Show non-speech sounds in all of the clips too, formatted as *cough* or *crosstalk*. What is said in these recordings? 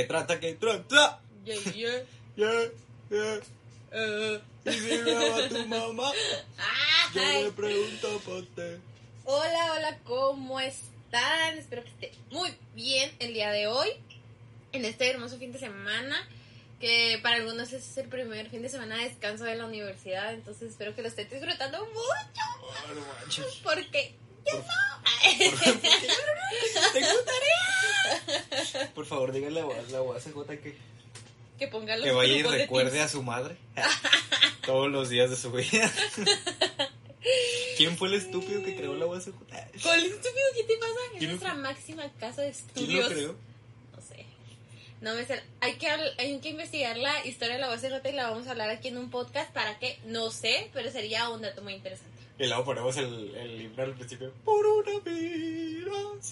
que trata, que trata. Yeah, yeah. Yeah, yeah. Y si graba tu mamá, yo le pregunto por ti. Hola, hola, ¿cómo están? Espero que esté muy bien el día de hoy, en este hermoso fin de semana, que para algunos es el primer fin de semana de descanso de la universidad, entonces espero que lo estén disfrutando mucho, no porque yo Por- no. *laughs* *laughs* Tengo tarea. Por favor, díganle a la UACJ que, que pongan los que vaya y recuerde a su madre *laughs* todos los días de su vida. *laughs* ¿Quién fue el estúpido que creó la UACJ? ¿Cuál estúpido qué te pasa? Es ¿Quién lo- nuestra máxima casa de ¿Quién estudios. lo creó? No sé. No me sé. Hay que, hay que investigar la historia de la base y la vamos a hablar aquí en un podcast para que, no sé, pero sería un dato muy interesante. Y luego ponemos el, el libro al principio. Por una vida. Por una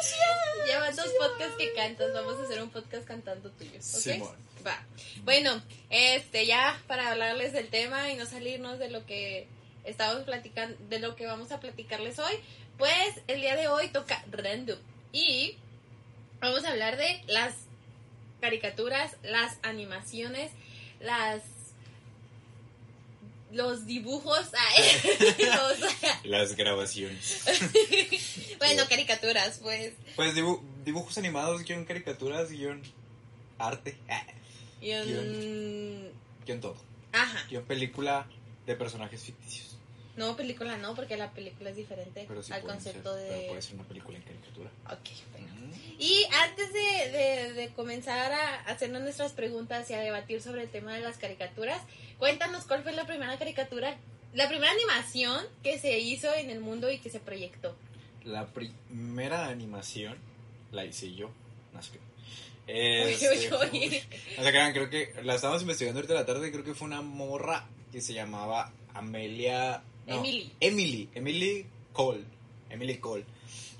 ciencia. Llevan dos podcasts que cantas, vamos a hacer un podcast cantando tuyo, ¿ok? Simón. Va. Bueno, este, ya para hablarles del tema y no salirnos de lo que estamos platicando, de lo que vamos a platicarles hoy, pues el día de hoy toca random y vamos a hablar de las caricaturas, las animaciones, las los dibujos, *laughs* los- *laughs* Las grabaciones. *laughs* bueno, caricaturas, pues, Pues dibu- dibujos animados, guion caricaturas, guion arte, y un- guion todo. ajá, Guión película de personajes ficticios. no película no, porque la película es diferente sí al concepto ser, pero de, puede ser una película en caricatura. ok, venga. Y antes de, de- de comenzar a hacernos nuestras preguntas y a debatir sobre el tema de las caricaturas, cuéntanos cuál fue la primera caricatura, la primera animación que se hizo en el mundo y que se proyectó. La primera animación la hice yo. No sé Este, oye, oye. *laughs* O sea, crean, creo que la estábamos investigando ahorita la tarde y creo que fue una morra que se llamaba Amelia. no, Emily. Emily. Emily Cole. Emily Cole.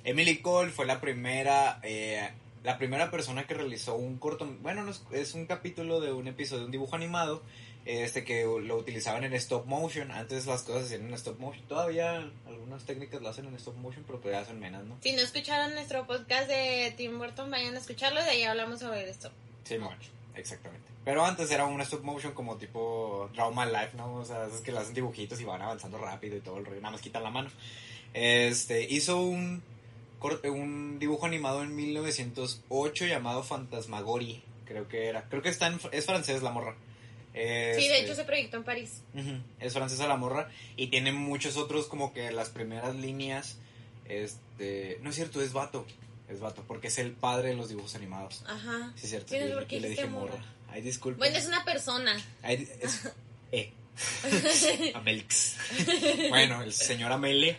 Emily Cole fue la primera. eh, la primera persona que realizó un corto. Bueno, no es, es un capítulo de un episodio de un dibujo animado. Este que lo utilizaban en stop motion. Antes las cosas se hacían en stop motion. Todavía algunas técnicas lo hacen en stop motion, pero todavía son menos, ¿no? Si no escucharon nuestro podcast de Tim Burton, vayan a escucharlo, de ahí hablamos sobre esto. Sí, mucho, exactamente. Pero antes era un stop motion como tipo Trauma Life, ¿no? O sea, es que le hacen dibujitos y van avanzando rápido y todo el rollo, nada más quitan la mano. Este, hizo un, un dibujo animado en 1908 llamado Fantasmagorie, creo que era. Creo que está en, es francés la morra. Sí, de Este, hecho se proyectó en París. Es francesa la morra y tiene muchos otros como que las primeras líneas, este, no es cierto, es vato, es vato, porque es el padre de los dibujos animados. Ajá. Sí, es cierto. Yo- por qué yo le dije morra. morra. Ay, disculpe. Bueno, es una persona. Ay, es- *laughs* eh. *laughs* Amelix. bueno, el señor Amelia.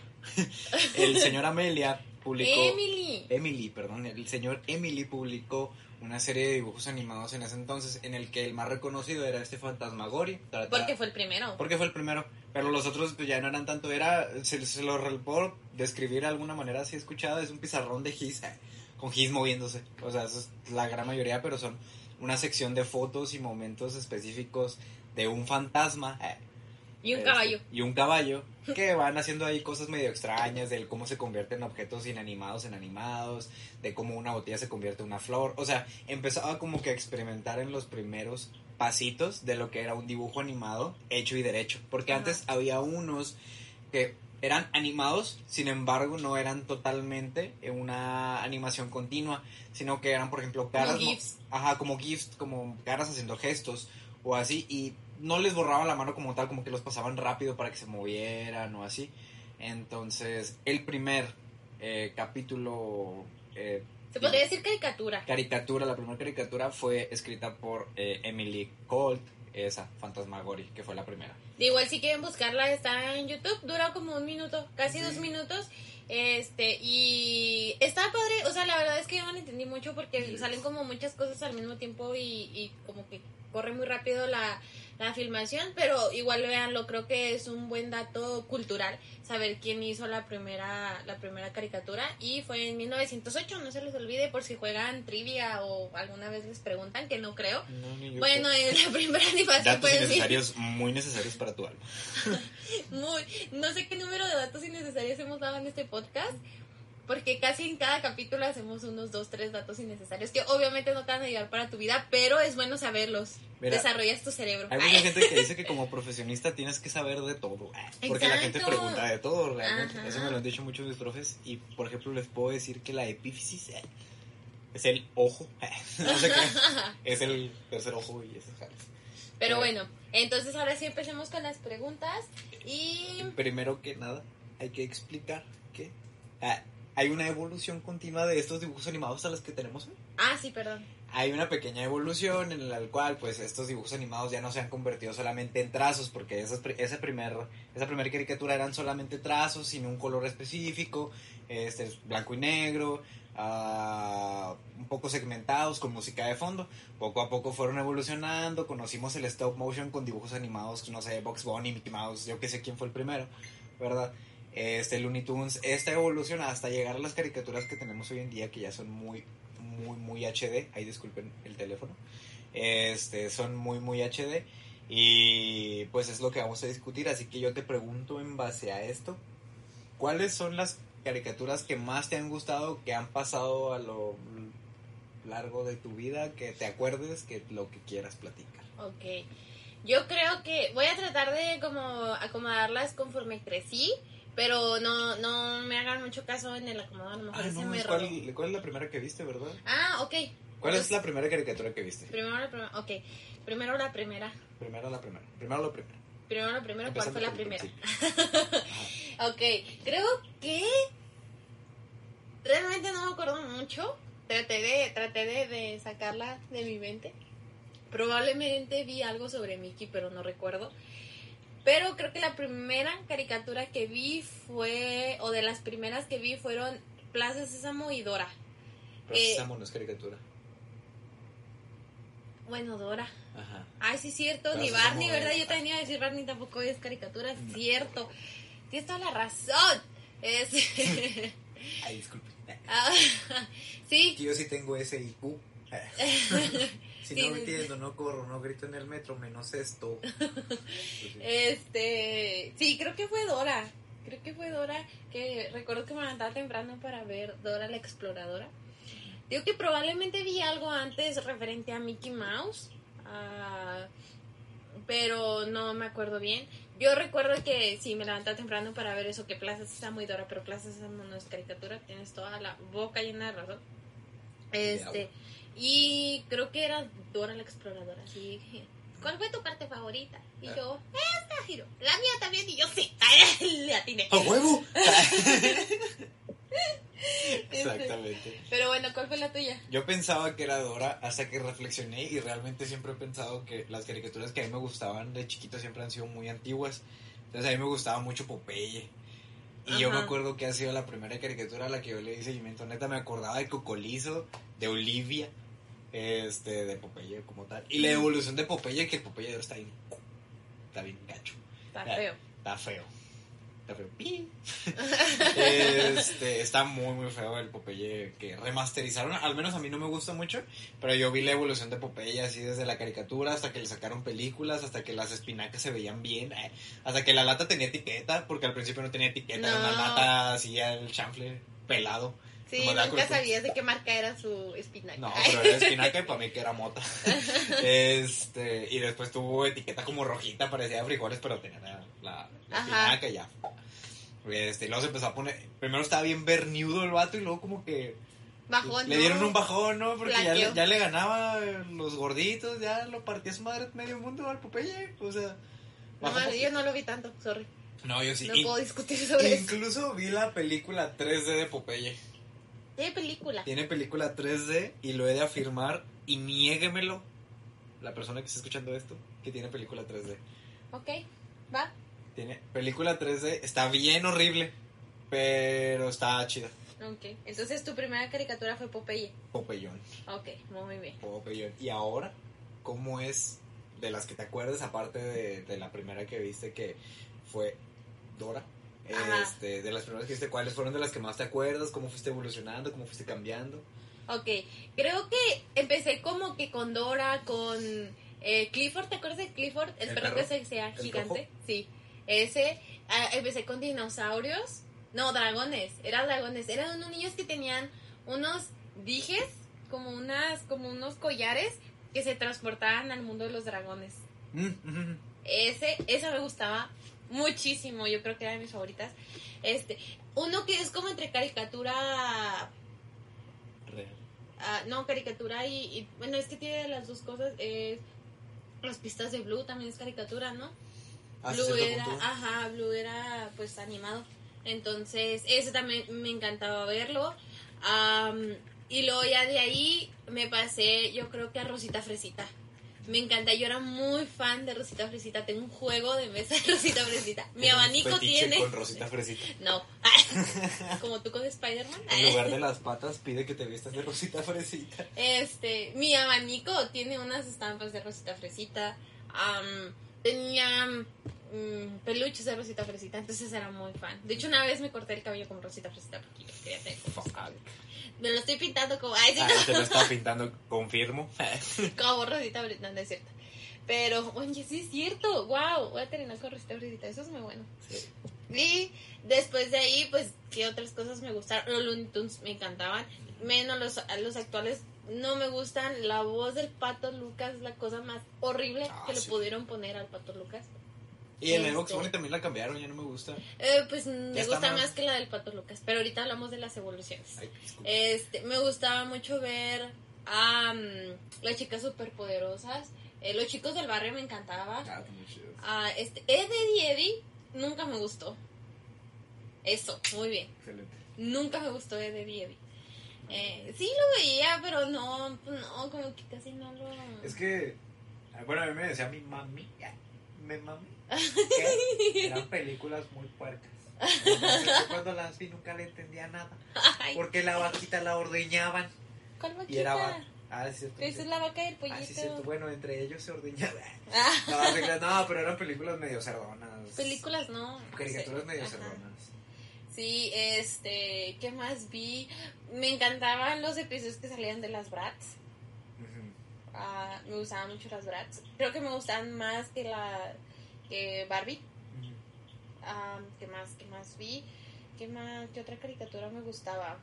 El señor Amelia publicó. Emily. Emily, perdón. El señor Emily publicó una serie de dibujos animados en ese entonces en el que el más reconocido era este Fantasmagorie. Trata- Porque fue el primero. porque fue el primero. Pero los otros pues, ya no eran tanto. Era. Se, se lo puedo describir de alguna manera así escuchada. Es un pizarrón de gis. eh, Con gis moviéndose. O sea, eso es la gran mayoría. Pero son una sección de fotos y momentos específicos de un fantasma. Y un este, caballo. Y un caballo. *laughs* Que van haciendo ahí cosas medio extrañas. De cómo se convierten objetos inanimados en animados. De cómo una botella se convierte en una flor. O sea, empezaba como que a experimentar en los primeros pasitos de lo que era un dibujo animado hecho y derecho. Porque Ajá. antes había unos que eran animados, sin embargo no eran totalmente una animación continua, sino que eran por ejemplo caras, mo- GIFs. ajá, como gifs, como caras haciendo gestos o así y no les borraban la mano como tal, como que los pasaban rápido para que se movieran o así. Entonces, el primer eh, capítulo eh, Se podría decir caricatura. caricatura, la primera caricatura fue escrita por eh, Emily Colt, esa, Fantasmagorie, que fue la primera. De igual si quieren buscarla está en YouTube, dura como un minuto, casi dos minutos. Este, y está padre, o sea, la verdad es que yo no lo entendí mucho porque Sí. salen como muchas cosas al mismo tiempo y, y como que corre muy rápido la, la filmación, pero igual véanlo, creo que es un buen dato cultural saber quién hizo la primera la primera caricatura y fue en 1908, no se les olvide por si juegan trivia o alguna vez les preguntan, que no creo. No. Bueno, en la primera animación Datos pues innecesarios, muy necesarios para tu alma. *laughs* Muy, no sé qué número de datos innecesarios hemos dado en este podcast, porque casi en cada capítulo hacemos unos dos, tres datos innecesarios que obviamente no te van a ayudar para tu vida, pero es bueno saberlos. Mira, Desarrollas tu cerebro. Hay mucha gente que dice que como profesionista tienes que saber de todo. eh, Porque la gente pregunta de todo, realmente. Ajá. Eso me lo han dicho muchos mis profes. Y, por ejemplo, les puedo decir que la epífisis eh, es el ojo. *laughs* no sé qué. Es el tercer ojo y jales. Pero Eh. bueno, entonces ahora sí empecemos con las preguntas y... Primero que nada, hay que explicar que ah, hay una evolución continua de estos dibujos animados a los que tenemos hoy. Ah, sí, perdón. Hay una pequeña evolución en la cual pues estos dibujos animados ya no se han convertido solamente en trazos porque esas, esa primer, esa primera caricatura eran solamente trazos sin un color específico, este, blanco y negro, ah, un poco segmentados con música de fondo. Poco a poco fueron evolucionando, conocimos el stop motion con dibujos animados, no sé, Box Bunny, Mickey Mouse, yo que sé quién fue el primero, ¿verdad? Este Looney Tunes, esta evolución hasta llegar a las caricaturas que tenemos hoy en día que ya son muy muy muy HD, ahí disculpen el teléfono. Este, son muy muy HD y pues es lo que vamos a discutir, así que yo te pregunto en base a esto, ¿cuáles son las caricaturas que más te han gustado, que han pasado a lo largo de tu vida, que te acuerdes, que lo que quieras platicar? Ok. Yo creo que voy a tratar de como acomodarlas conforme crecí, pero no, no me hagan mucho caso en el acomodado, a lo mejor Ah, se no, me es rodó. ¿cuál, cuál es la primera que viste, verdad? Ah, ok. ¿Cuál Pues, es la primera caricatura que viste? Primero la primera, ok. Primero la primera. Primero la primera. Primero lo primero. Primero la primera, ¿cuál fue la primera? *laughs* Ok, creo que realmente no me acuerdo mucho. Traté de, traté de, de sacarla de mi mente. Probablemente vi algo sobre Mickey, pero no recuerdo. Pero creo que la primera caricatura que vi fue, o de las primeras que vi fueron Plaza Sésamo y Dora. Pero Eh, Sésamo no es caricatura. Bueno, Dora. Ajá. Ay, sí, cierto, Plaza ni Barney, Sésamo ¿verdad? es- Yo también iba a decir Barney tampoco es caricatura, No. cierto. Tienes toda la razón. Es... *laughs* Ay, disculpe. Ah, *laughs* sí, Que yo sí tengo ese IQ. *laughs* si no sí. entiendo, no corro, no grito en el metro, menos esto. *laughs* Pues este, sí, creo que fue Dora. Creo que fue Dora que recuerdo que me levantaba temprano para ver Dora la exploradora. Digo que probablemente vi algo antes referente a Mickey Mouse, ah, pero no me acuerdo bien. Yo recuerdo que sí, me levantaba temprano para ver eso, que Plaza Sésamo y Dora, pero Plaza Sésamo no es caricatura, tienes toda la boca llena de razón. Este, y creo que era Dora la exploradora, así dije, ¿cuál fue tu parte favorita? Y yo, esta, Giro, la mía también, y yo sí, *laughs* le atiné. ¡A huevo! *laughs* Este, Exactamente. Pero bueno, ¿cuál fue la tuya? Yo pensaba que era Dora hasta que reflexioné y realmente siempre he pensado que las caricaturas que a mí me gustaban de chiquito siempre han sido muy antiguas. Entonces a mí me gustaba mucho Popeye. Y yo me acuerdo que ha sido la primera caricatura a la que yo le di seguimiento. Neta me acordaba de Cocolizo, de Olivia, este, de Popeye como tal. Y la evolución de Popeye, que el Popeye de ahora está bien, está bien gacho. Está feo. Está feo. *laughs* Este, está muy, muy feo el Popeye que remasterizaron. Al menos a mí no me gusta mucho. Pero yo vi la evolución de Popeye así desde la caricatura hasta que le sacaron películas, hasta que las espinacas se veían bien, eh, hasta que la lata tenía etiqueta, porque al principio no tenía etiqueta, era una No. lata así el chanfle pelado. Sí, Como nunca sabías de qué marca era su espinaca. No, pero era espinaca y *laughs* para mí que era mota. *laughs* Este, y después tuvo etiqueta como rojita, parecía frijoles, pero tenía la, la, la Ajá. espinaca y ya. Este, y luego se empezó a poner, primero estaba bien verniudo el vato y luego como que Bajón, le ¿no? dieron un bajón, ¿no? Porque ya le, ya le ganaba los gorditos, ya lo partía su madre medio mundo al Popeye, o sea. No, poquito. yo no lo vi tanto, sorry. No, yo sí. No In- puedo discutir sobre eso. incluso vi la película 3D de Popeye. ¿Qué película? Tiene película 3D y lo he de afirmar y niéguemelo la persona que está escuchando esto que tiene película 3D. Ok, va. Tiene película 3D, está bien horrible, pero está chida. Ok, entonces tu primera caricatura fue Popeye. Popeyón, Ok, muy bien. Popeyón. Y ahora, ¿cómo es de las que te acuerdas aparte de, de la primera que viste que fue Dora? Ajá. Este, de las primeras que viste, ¿cuáles fueron de las que más te acuerdas? ¿Cómo fuiste evolucionando? ¿Cómo fuiste cambiando? Ok, creo que empecé como que con Dora, con eh, Clifford, ¿te acuerdas de Clifford? El, ¿El perro, que se sea ¿El gigante. rojo? Sí, ese. Ah, empecé con dinosaurios. No, dragones, eran dragones. Eran unos niños que tenían unos dijes, como unas, como unos collares que se transportaban al mundo de los dragones. Mm, Ese, esa me gustaba muchísimo, yo creo que era de mis favoritas. Este, uno que es como entre caricatura, Real. ah, no, caricatura y, y- bueno, es que tiene las dos cosas, es las pistas de Blue también es caricatura, ¿no? Hasta Blue era, ajá, Blue era pues animado. Entonces, ese también me encantaba verlo. Am, y luego ya de ahí me pasé, yo creo que a Rosita Fresita. Me encanta, yo era muy fan de Rosita Fresita. Tengo un juego de mesa de Rosita Fresita. Mi abanico tiene. con Rosita Fresita. *laughs* No. *laughs* Como tú con Spider-Man. En lugar de *laughs* las patas, pide que te vistas de Rosita Fresita. Este, mi abanico tiene unas estampas de Rosita Fresita. am, tenía mm, peluches de Rosita Fresita, entonces era muy fan. De hecho, una vez me corté el cabello con Rosita Fresita porque yo quería tener Me lo estoy pintando como, ay, sí, Ah, te lo estaba *laughs* pintando, confirmo. como Rosita Fresita, no, no es cierto. Pero, oye, sí es cierto, wow, voy a terminar con Rosita Fresita, eso es muy bueno. Sí. Y después de ahí, pues, ¿qué otras cosas me gustaron? Los Looney Tunes me encantaban. Menos los, los actuales no me gustan. La voz del Pato Lucas es la cosa más horrible Ah, que le sí. pudieron poner al Pato Lucas. Y en el Este. Box Bunny también la cambiaron, ya no me gusta. Eh, pues me gusta más- más que la del Pato Lucas. Pero ahorita hablamos de las evoluciones. Ay. Este, me gustaba mucho ver a mm, las chicas superpoderosas. Eh, los chicos del barrio me encantaba. Ah. Ah, este, Eddie Eddie nunca me gustó. Eso, muy bien. Excelente. Nunca me gustó Eddie Eddie. Eh, sí lo veía, pero no, no, como que casi no lo... Es que, bueno, a mí me decía mi mami, mi mami, *laughs* que eran películas muy puercas. Entonces, cuando las vi nunca le entendía nada. Porque la vaquita la ordeñaban. ¿Cuál Y era vaquita? va- Ah, cierto. Esa es la vaca del pollito. Ah, sí, cierto. Bueno, entre ellos se ordeñaban. Ah, No, pero eran películas medio cerdonas. películas no. Caricaturas medio ajá. cerdonas. Sí, este, ¿qué más vi? Me encantaban los episodios que salían de las Bratz. Ujú. Ah, me gustaban mucho las Bratz. Creo que me gustaban más que la que Barbie. Ah, ¿Qué más? ¿Qué más vi? ¿Qué más? ¿Qué otra caricatura me gustaba?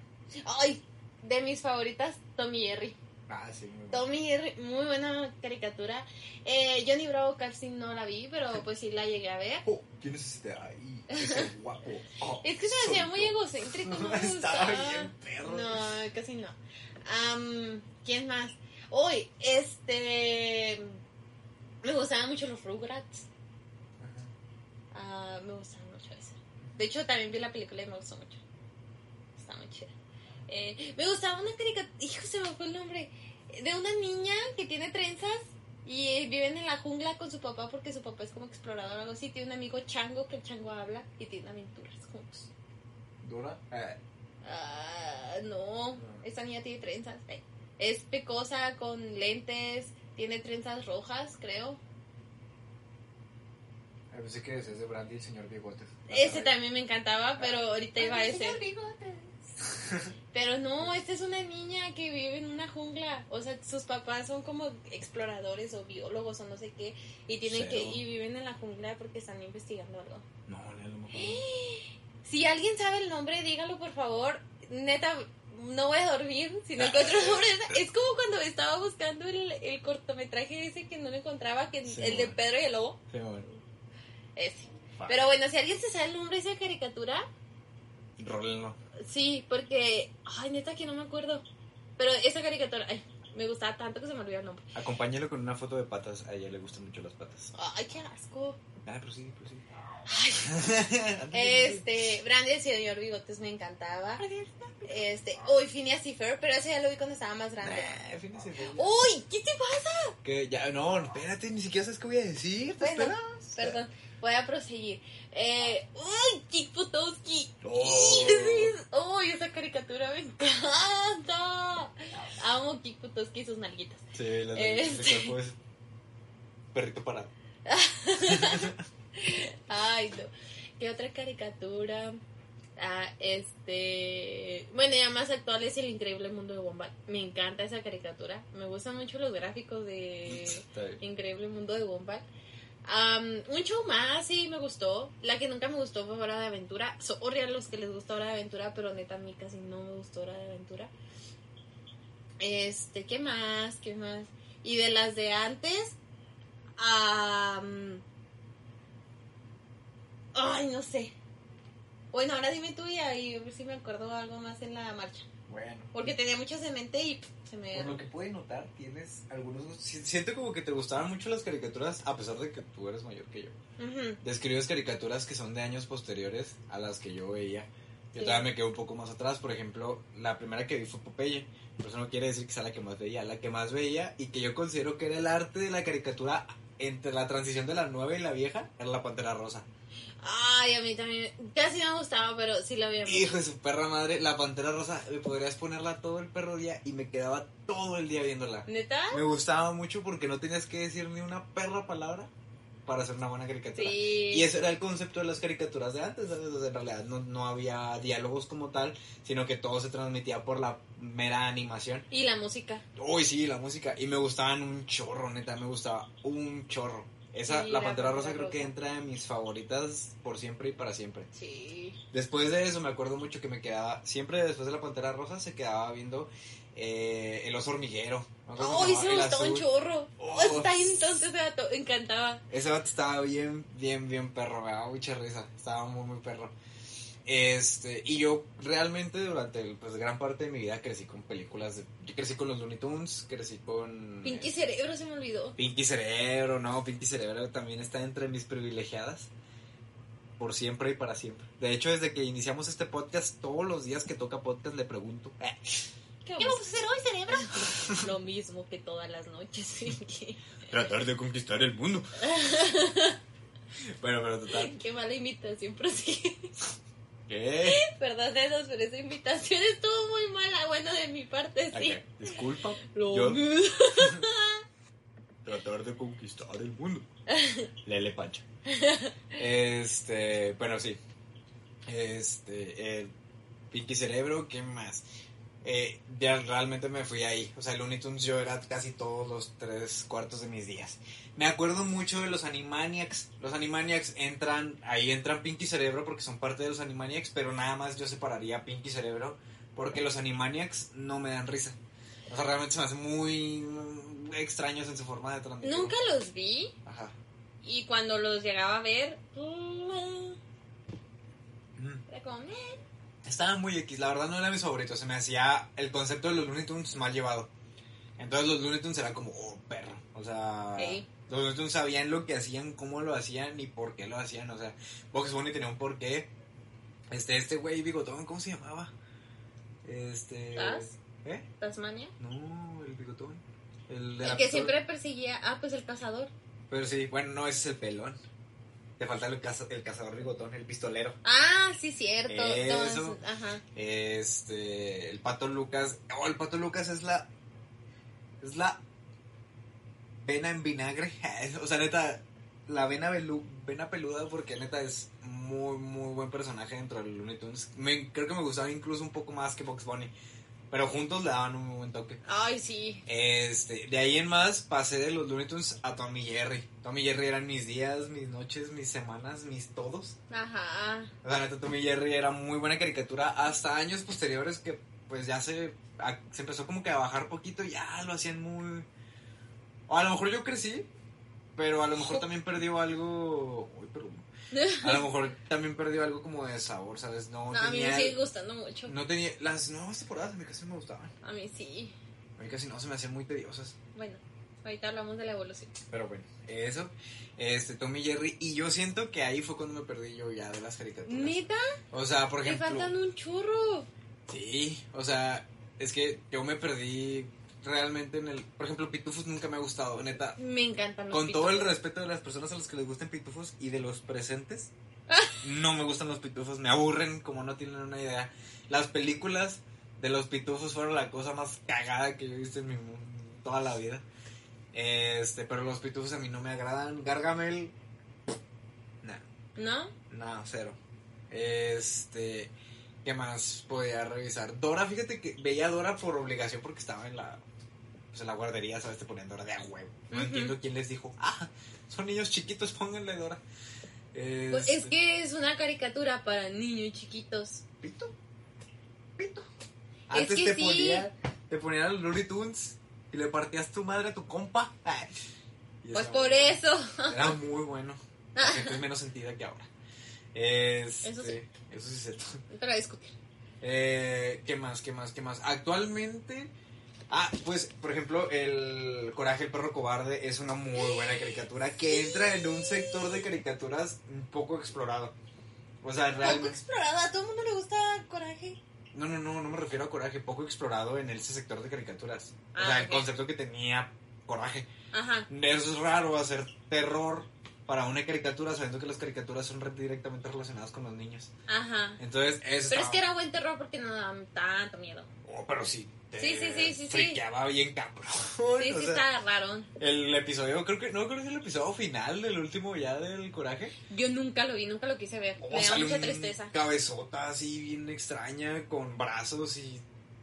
¡Ay! De mis favoritas, Tommy Jerry. Ah, sí, muy. Tommy Jerry, muy buena caricatura. Eh, Johnny Bravo casi no la vi, pero *laughs* pues sí la llegué a ver. Oh, ¿quién es este ahí? Ese *laughs* guapo. Oh, Es que se me hacía muy egocéntrico, no me *laughs* Estaba bien perro. No, casi no. Am, ¿Quién más? Hoy, este... Me gustaban mucho los Rugrats. Ah, me gustaban mucho eso. De hecho, también vi la película y me gustó mucho. Está muy chida. Eh, me gustaba una caricatura... Hijo, se me fue el nombre. De una niña que tiene trenzas y viven en la jungla con su papá porque su papá es como explorador o algo así. Tiene un amigo chango que el chango habla y tienen aventuras juntos. ¿Dora? Eh, Ah, no, No. esta niña tiene trenzas. eh. Es pecosa con lentes, tiene trenzas rojas, creo. a veces que ese es de Brandy el señor Bigotes. Ese también me encantaba, pero ahorita iba a ese. señor Bigotes. *laughs* Pero no, esta es una niña que vive en una jungla. O sea, sus papás son como exploradores o biólogos o no sé qué. Y tienen que y viven en la jungla porque están investigando algo. No, no, no me acuerdo. Si alguien sabe el nombre, dígalo por favor. Neta, no voy a dormir si no *laughs* encuentro el nombre. Es como cuando estaba buscando el, el cortometraje ese que no lo encontraba, que Sí, el de. Pedro y el Lobo. Sí, bueno. Ese. Pero bueno, si alguien se sabe el nombre de esa caricatura, Rólenlo. sí, porque. Ay, neta que no me acuerdo. Pero esa caricatura, ay, me gustaba tanto que se me olvidó el nombre. Acompáñalo con una foto de patas. A ella le gustan mucho las patas. Ay, qué asco. Ah, pero sí, pero sí. Ay, *laughs* este, Brandy el señor Bigotes me encantaba. Este, uy, Phineas y pero ese ya lo vi cuando estaba más grande. Nah, de semana. Uy, ¿qué te pasa? Que ya, no, espérate, ni siquiera sabes qué voy a decir. ¿Te Bueno, esperas? Perdón, voy a proseguir. Eh, uy, Kick Butowski. Oh. *laughs* Uy, esa caricatura me encanta. Amo Kick Butowski y sus nalguitas. Sí, la de Este. cuerpo es perrito parado. *laughs* Ay, no. ¿Qué otra caricatura? Ah, este. Bueno, ya más actual es El Increíble Mundo de Gumball. Me encanta esa caricatura. Me gustan mucho los gráficos de. *laughs* Increíble Mundo de Gumball. Am, un show más, sí, me gustó. La que nunca me gustó fue Hora de Aventura. Sorry a los que les gusta Hora de Aventura, pero neta a mí casi no me gustó Hora de Aventura. Este, ¿qué más? ¿Qué más? Y de las de antes, am, ay, no sé. Bueno, ahora dime tú y a ver si me acuerdo algo más en la marcha. Bueno. Porque tenía muchas en mente y se me... Por lo que puede notar, tienes algunos Siento como que te gustaban mucho las caricaturas, a pesar de que tú eres mayor que yo. Ujú. Describes caricaturas que son de años posteriores a las que yo veía. Yo Sí. todavía me quedo un poco más atrás. Por ejemplo, la primera que vi fue Popeye. Pero eso no quiere decir que sea la que más veía. La que más veía y que yo considero que era el arte de la caricatura entre la transición de la nueva y la vieja, era la Pantera Rosa. Ay, a mí también. Casi me gustaba, pero sí la vi. Hijo de su perra madre, la Pantera Rosa, me podrías ponerla todo el perro día y me quedaba todo el día viéndola. ¿Neta? Me gustaba mucho porque no tenías que decir ni una perra palabra para hacer una buena caricatura. Sí. Y ese era el concepto de las caricaturas de antes, ¿sabes? O sea, en realidad no, no había diálogos como tal, sino que todo se transmitía por la mera animación. Y la música. Uy, sí, la música. Y me gustaban un chorro, neta, me gustaba un chorro. Esa, Sí, la la Pantera Rosa creo que entra en mis favoritas por siempre y para siempre. Sí. Después de eso me acuerdo mucho que me quedaba, siempre después de la Pantera Rosa se quedaba viendo eh, El Oso Hormiguero. ¿no? ¿Cómo Ay, se sí me gustaba un chorro. Oh, entonces me encantaba. Ese vato estaba bien, bien, bien perro, me daba mucha risa. Estaba muy, muy perro. Este, y yo realmente durante el, pues, gran parte de mi vida crecí con películas. De, yo crecí con los Looney Tunes, crecí con. Pinky eh, Cerebro se me olvidó. Pinky Cerebro, no, Pinky Cerebro también está entre mis privilegiadas. Por siempre y para siempre. De hecho, desde que iniciamos este podcast, todos los días que toca podcast le pregunto. "Eh, ¿Qué vamos a hacer hoy, cerebro? *laughs* Lo mismo que todas las noches. Pinky. *laughs* Tratar de conquistar el mundo. *laughs* bueno, pero total. Qué mala imitación, pero sí. ¿Qué? *laughs* Perdón, dedos, pero esa imitación estuvo muy mala. Bueno, de mi parte, sí. Ok, Disculpa. Lo Yo- mismo. *laughs* Tratar de conquistar el mundo. *laughs* Lele Pancha. Este, bueno, sí. Este, el Pinky Cerebro, ¿qué más? Eh, ya realmente me fui ahí. O sea, el Looney Tunes yo era casi todos los tres cuartos de mis días. Me acuerdo mucho de los Animaniacs. Los Animaniacs entran, ahí entran Pinky Cerebro porque son parte de los Animaniacs, pero nada más yo separaría Pinky Cerebro porque los Animaniacs no me dan risa. O sea, realmente se me hacen muy extraños en su forma de transmitir. Nunca los vi. Ajá. Y cuando los llegaba a ver, mm, Mm. era. Estaban muy X, la verdad no era mis favoritos. Se me hacía el concepto de los Looney Tunes mal llevado. Entonces los Looney Tunes eran como, oh, perro. O sea, los Looney Tunes sabían lo que hacían, cómo lo hacían y por qué lo hacían. O sea, Box Bunny tenía un porqué. Este, este güey bigotón, ¿cómo se llamaba? Este. ¿Taz? ¿Eh? Tasmania. No, el bigotón. El, de El que siempre perseguía. Ah, pues el cazador. Pero sí, bueno, no, ese es el pelón. Te falta el, caza- el cazador bigotón, el pistolero. Ah, sí, cierto. Eso. Ajá. Este, el Pato Lucas. Oh, el Pato Lucas es la. Es la. Vena en vinagre. *laughs* O sea, neta. La vena, velu- vena peluda, porque neta es muy, muy buen personaje dentro de Looney Tunes. Me- creo que me gustaba incluso un poco más que Box Bunny. Pero juntos le daban un muy buen toque. Ay, sí. Este, de ahí en más pasé de los Looney Tunes a Tommy Jerry. Tommy Jerry eran mis días, mis noches, mis semanas, mis todos. Ajá. O sea, neta, Tommy Jerry era muy buena caricatura hasta años posteriores que pues ya se, a- se empezó como que a bajar poquito y ya lo hacían muy... O a lo mejor yo crecí, pero a lo mejor también perdió algo... Uy, perdón. A lo mejor también perdió algo como de sabor, ¿sabes? No, No, a mí tenía... me sigue gustando mucho. No tenía... Las nuevas temporadas a mí casi no me gustaban. A mí sí. A mí casi no, se me hacían muy tediosas. Bueno, ahorita hablamos de la evolución. Pero bueno, eso, este, Tommy Jerry, y yo siento que ahí fue cuando me perdí yo ya de las caricaturas. Neta, O sea, por ejemplo... faltan un churro. Sí, o sea, es que yo me perdí realmente en el... Por ejemplo, Pitufos nunca me ha gustado, neta. Me encantan los Con todo el respeto de las personas a las que les gusten Pitufos y de los presentes, *laughs* no me gustan los Pitufos, me aburren como no tienen una idea. Las películas de los Pitufos fueron la cosa más cagada que yo he visto en mi toda la vida. Este, pero los Pitufos a mí no me agradan. Gargamel, nah. ¿No? No, cero. Este. ¿Qué más podía revisar? Dora, fíjate que veía a Dora por obligación porque estaba en la. Pues en la guardería, ¿sabes? Te ponían Dora de a huevo. No Ujú. entiendo quién les dijo, ah, son niños chiquitos, pónganle Dora. Pues Este, es que es una caricatura para niños chiquitos. Pito, pito. Es Antes que te sí. ponía, te ponían los Looney Tunes y le partías tu madre a tu compa. Pues por bueno. eso. Era muy bueno. La gente es menos sentida que ahora. Este, Eso sí. Eso sí es cierto. Para discutir. Eh, ¿Qué más? ¿Qué más? ¿Qué más? Actualmente. Ah, pues, por ejemplo, el Coraje el perro cobarde es una muy buena caricatura que entra en un sector de caricaturas un poco explorado. O sea, Poco realmente. explorado. A todo el mundo le gusta Coraje. No, no, no, no me refiero a Coraje, poco explorado en ese sector de caricaturas. O Ah, sea, el concepto que tenía Coraje. Ajá. Es raro hacer terror para una caricatura sabiendo que las caricaturas son re- directamente relacionadas con los niños. Ajá. Entonces, eso Pero es estaba- que era buen terror porque no daba tanto miedo. Oh, pero sí. te Sí, sí, sí, sí, sí. Friqueaba bien cabrón. Sí, *laughs* sí, está raro. El episodio, creo que, no creo que es el episodio final del último ya del coraje. Yo nunca lo vi, nunca lo quise ver. Oh, Me da mucha tristeza. Cabezota así bien extraña, con brazos y.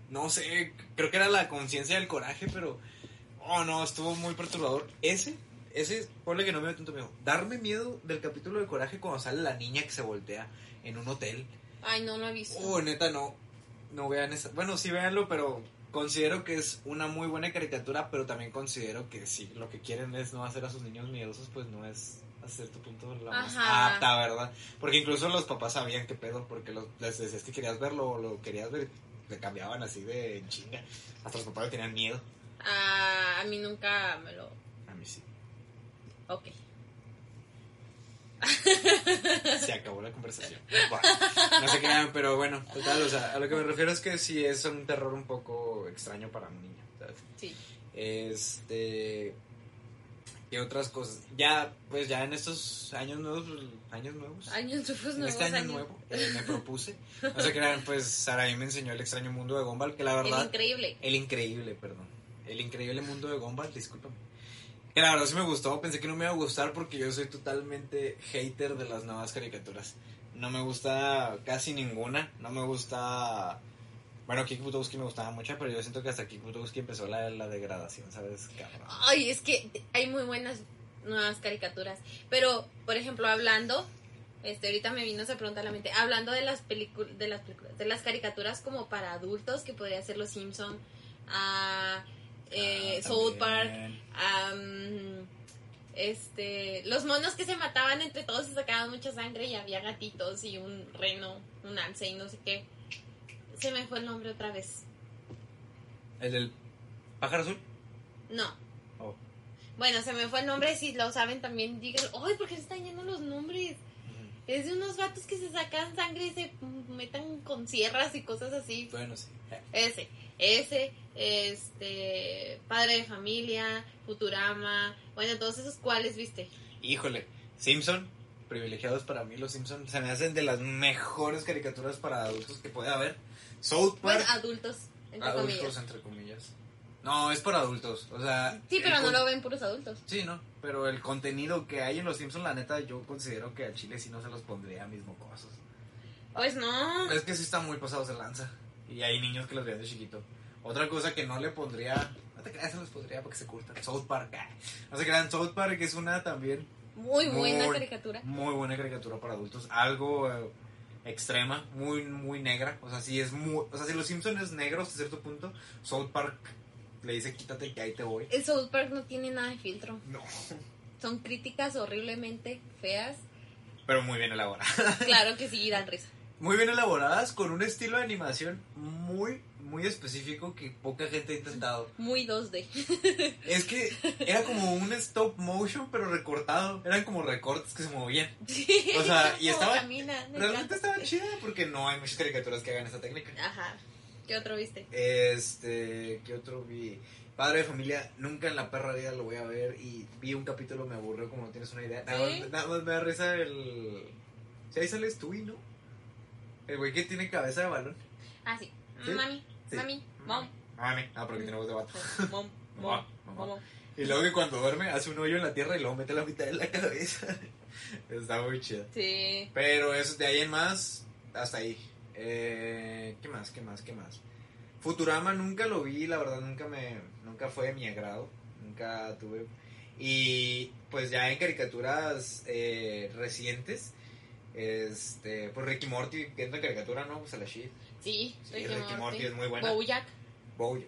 No sé, creo que era la conciencia del coraje, pero. Oh no, estuvo muy perturbador. Ese, ese, ponle que no me dio tanto miedo. Darme miedo del capítulo de coraje cuando sale la niña que se voltea en un hotel. Ay, no lo he visto. Oh, neta, no. No vean esa. Bueno, sí véanlo, pero considero que es una muy buena caricatura, pero también considero que si lo que quieren es no hacer a sus niños miedosos, pues no es a cierto punto la más apta, ¿verdad? Porque incluso los papás sabían qué pedo, porque los, les decías que querías verlo o lo querías ver, te cambiaban así de chinga. Hasta los papás le tenían miedo. Ah, a mí nunca me lo. Ok. Se acabó la conversación. Bueno, no se crean, pero bueno, total, o sea, a lo que me refiero es que sí es un terror un poco extraño para un niño, ¿sabes? Sí. Este. ¿Qué otras cosas? Ya, pues ya en estos años nuevos, años nuevos. Años nuevos, en este año años. nuevo eh, me propuse. No sé crean, pues Saraí me enseñó el extraño mundo de Gumball, que la El verdad. increíble. El increíble, perdón. El increíble mundo de Gumball, discúlpame. Que la verdad sí me gustó, pensé que no me iba a gustar porque yo soy totalmente hater de las nuevas caricaturas. No me gusta casi ninguna, no me gusta... Bueno, Kik Butowski me gustaba mucho, pero yo siento que hasta Kik Butowski empezó la, la degradación, ¿sabes? Ay, es que hay muy buenas nuevas caricaturas. Pero, por ejemplo, hablando, este, ahorita me vino esa pregunta a la mente. Hablando de las películas, de las películas, de las caricaturas como para adultos, que podría ser Los Simpson, ah, eh, Ah, South también. Park, am, este, los monos que se mataban entre todos y sacaban mucha sangre y había gatitos y un reno, un alce y no sé qué. Se me fue el nombre otra vez. ¿El del pájaro azul? No. Oh. Bueno, se me fue el nombre. Si lo saben también, díganlo. ¡Ay, por qué se están yendo los nombres! Es de unos gatos que se sacan sangre y se metan con sierras y cosas así. Bueno, sí. Ese, ese, este, Padre de Familia, Futurama. Bueno, todos esos cuáles viste. Híjole, Simpson, privilegiados para mí los Simpson, se me hacen de las mejores caricaturas para adultos que puede haber. South Park, adultos, entre adultos comillas. entre comillas. No, es para adultos, o sea... Sí, pero no lo ven puros adultos. Sí, no, pero el contenido que hay en los Simpson, la neta, yo considero que a Chile sí no se los pondría a mismo cosas. Pues no. Es que sí están muy pasados de lanza. Y hay niños que los vean de chiquito. Otra cosa que no le pondría. No te creas, se los pondría porque se curtan. South Park. ah. No se crean, South Park es una también Muy buena caricatura. muy buena caricatura para adultos. Algo eh, extrema, muy, muy negra. O sea, sí es muy. O sea, si los Simpsons es negro hasta cierto punto, South Park le dice quítate que ahí te voy. El South Park no tiene nada de filtro. No. Son críticas horriblemente feas. Pero muy bien elaborada. Claro que sí, dan risa. Muy bien elaboradas, con un estilo de animación muy, muy específico que poca gente ha intentado. Muy 2D. *laughs* Es que era como un stop motion, pero recortado. Eran como recortes que se movían. *laughs* Sí. O sea, y estaba- camina, Realmente estaba chida porque no hay muchas caricaturas que hagan esa técnica. Ajá. ¿Qué otro viste? Este, ¿qué otro vi? Padre de familia, nunca en la perra vida lo voy a ver y vi un capítulo, me aburrió como no tienes una idea. Nada, ¿Sí? más, nada más me da risa el... Si ahí sales tú y no. El güey que tiene cabeza de balón. Ah, sí. ¿Sí? Mami, Sí. mami, mom, Mami. Ah, porque tiene voz de vato. *laughs* *laughs* mom, mom, mom. Y luego que cuando duerme hace un hoyo en la tierra y luego mete la mitad de la *laughs* cabeza. Está muy chido. Sí. Pero eso de ahí en más, hasta ahí. Eh, ¿Qué más? ¿Qué más? ¿Qué más? Futurama nunca lo vi, la verdad nunca me nunca fue de mi agrado, nunca tuve y pues ya en caricaturas eh, recientes este pues Ricky Morty que es una caricatura, ¿no? Pues a la shit. Sí, Sí, Ricky Morty es muy buena. Bojack. Bojack.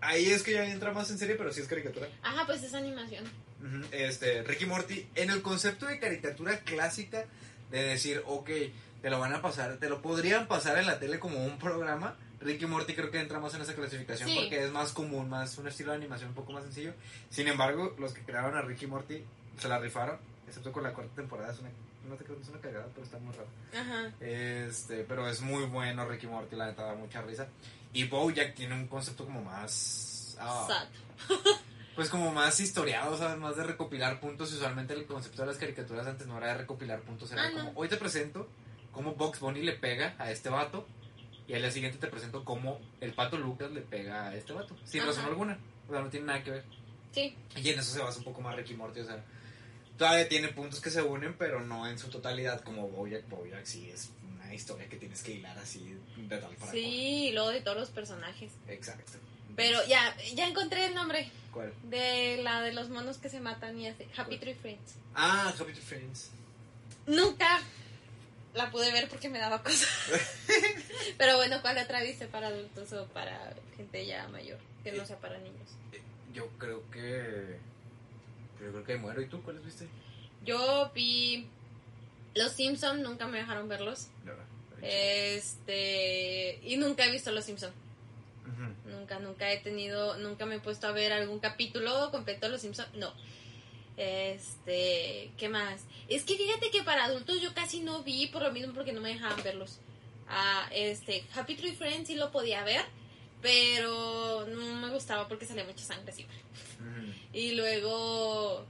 Ahí es que ya entra más en serie, pero sí es caricatura. Ajá, pues es animación. Este, Ricky Morty, en el concepto de caricatura clásica, de decir, ok, te lo van a pasar, te lo podrían pasar en la tele como un programa, Ricky Morty creo que entra más en esa clasificación Sí. porque es más común, más un estilo de animación un poco más sencillo. Sin embargo, los que crearon a Ricky Morty se la rifaron, excepto con la cuarta temporada, es una, no te creo que es una cagada, pero está muy raro. Ajá. Este, pero es muy bueno Ricky Morty, la neta da mucha risa. Y Bojack tiene un concepto como más... ah, Sad. *laughs* pues como más historiado, ¿sabes? Más de recopilar puntos. Y usualmente el concepto de las caricaturas antes no era de recopilar puntos, era Ah, no. como, hoy te presento cómo Box Bunny le pega a este vato. Y al día siguiente te presento cómo el pato Lucas le pega a este vato. Sin Ajá. razón alguna. O sea, no tiene nada que ver. Sí. Y en eso se basa un poco más Ricky Morty, o sea... Todavía tiene puntos que se unen, pero no en su totalidad como Bojack. Bojack sí es una historia que tienes que hilar así de tal para Sí, y luego de todos los personajes. Exacto. Pero ya, ya encontré el nombre ¿Cuál? de la de los monos que se matan y así. Happy Tree Friends. Ah, Happy Tree Friends. Nunca la pude ver porque me daba cosas. *laughs* Pero bueno, ¿cuál otra viste para adultos o para gente ya mayor? Que no sea para niños. Yo creo que. Yo creo que muero. ¿Y tú cuáles viste? Yo vi Los Simpson, nunca me dejaron verlos. No, Este, y nunca he visto Los Simpson. Nunca, nunca he tenido, nunca me he puesto a ver algún capítulo completo de Los Simpson. No. Este, ¿qué más? Es que fíjate que para adultos yo casi no vi por lo mismo porque no me dejaban verlos. Ah, este, Happy Tree Friends sí lo podía ver, pero no me gustaba porque salía mucha sangre así. Ujú. Y luego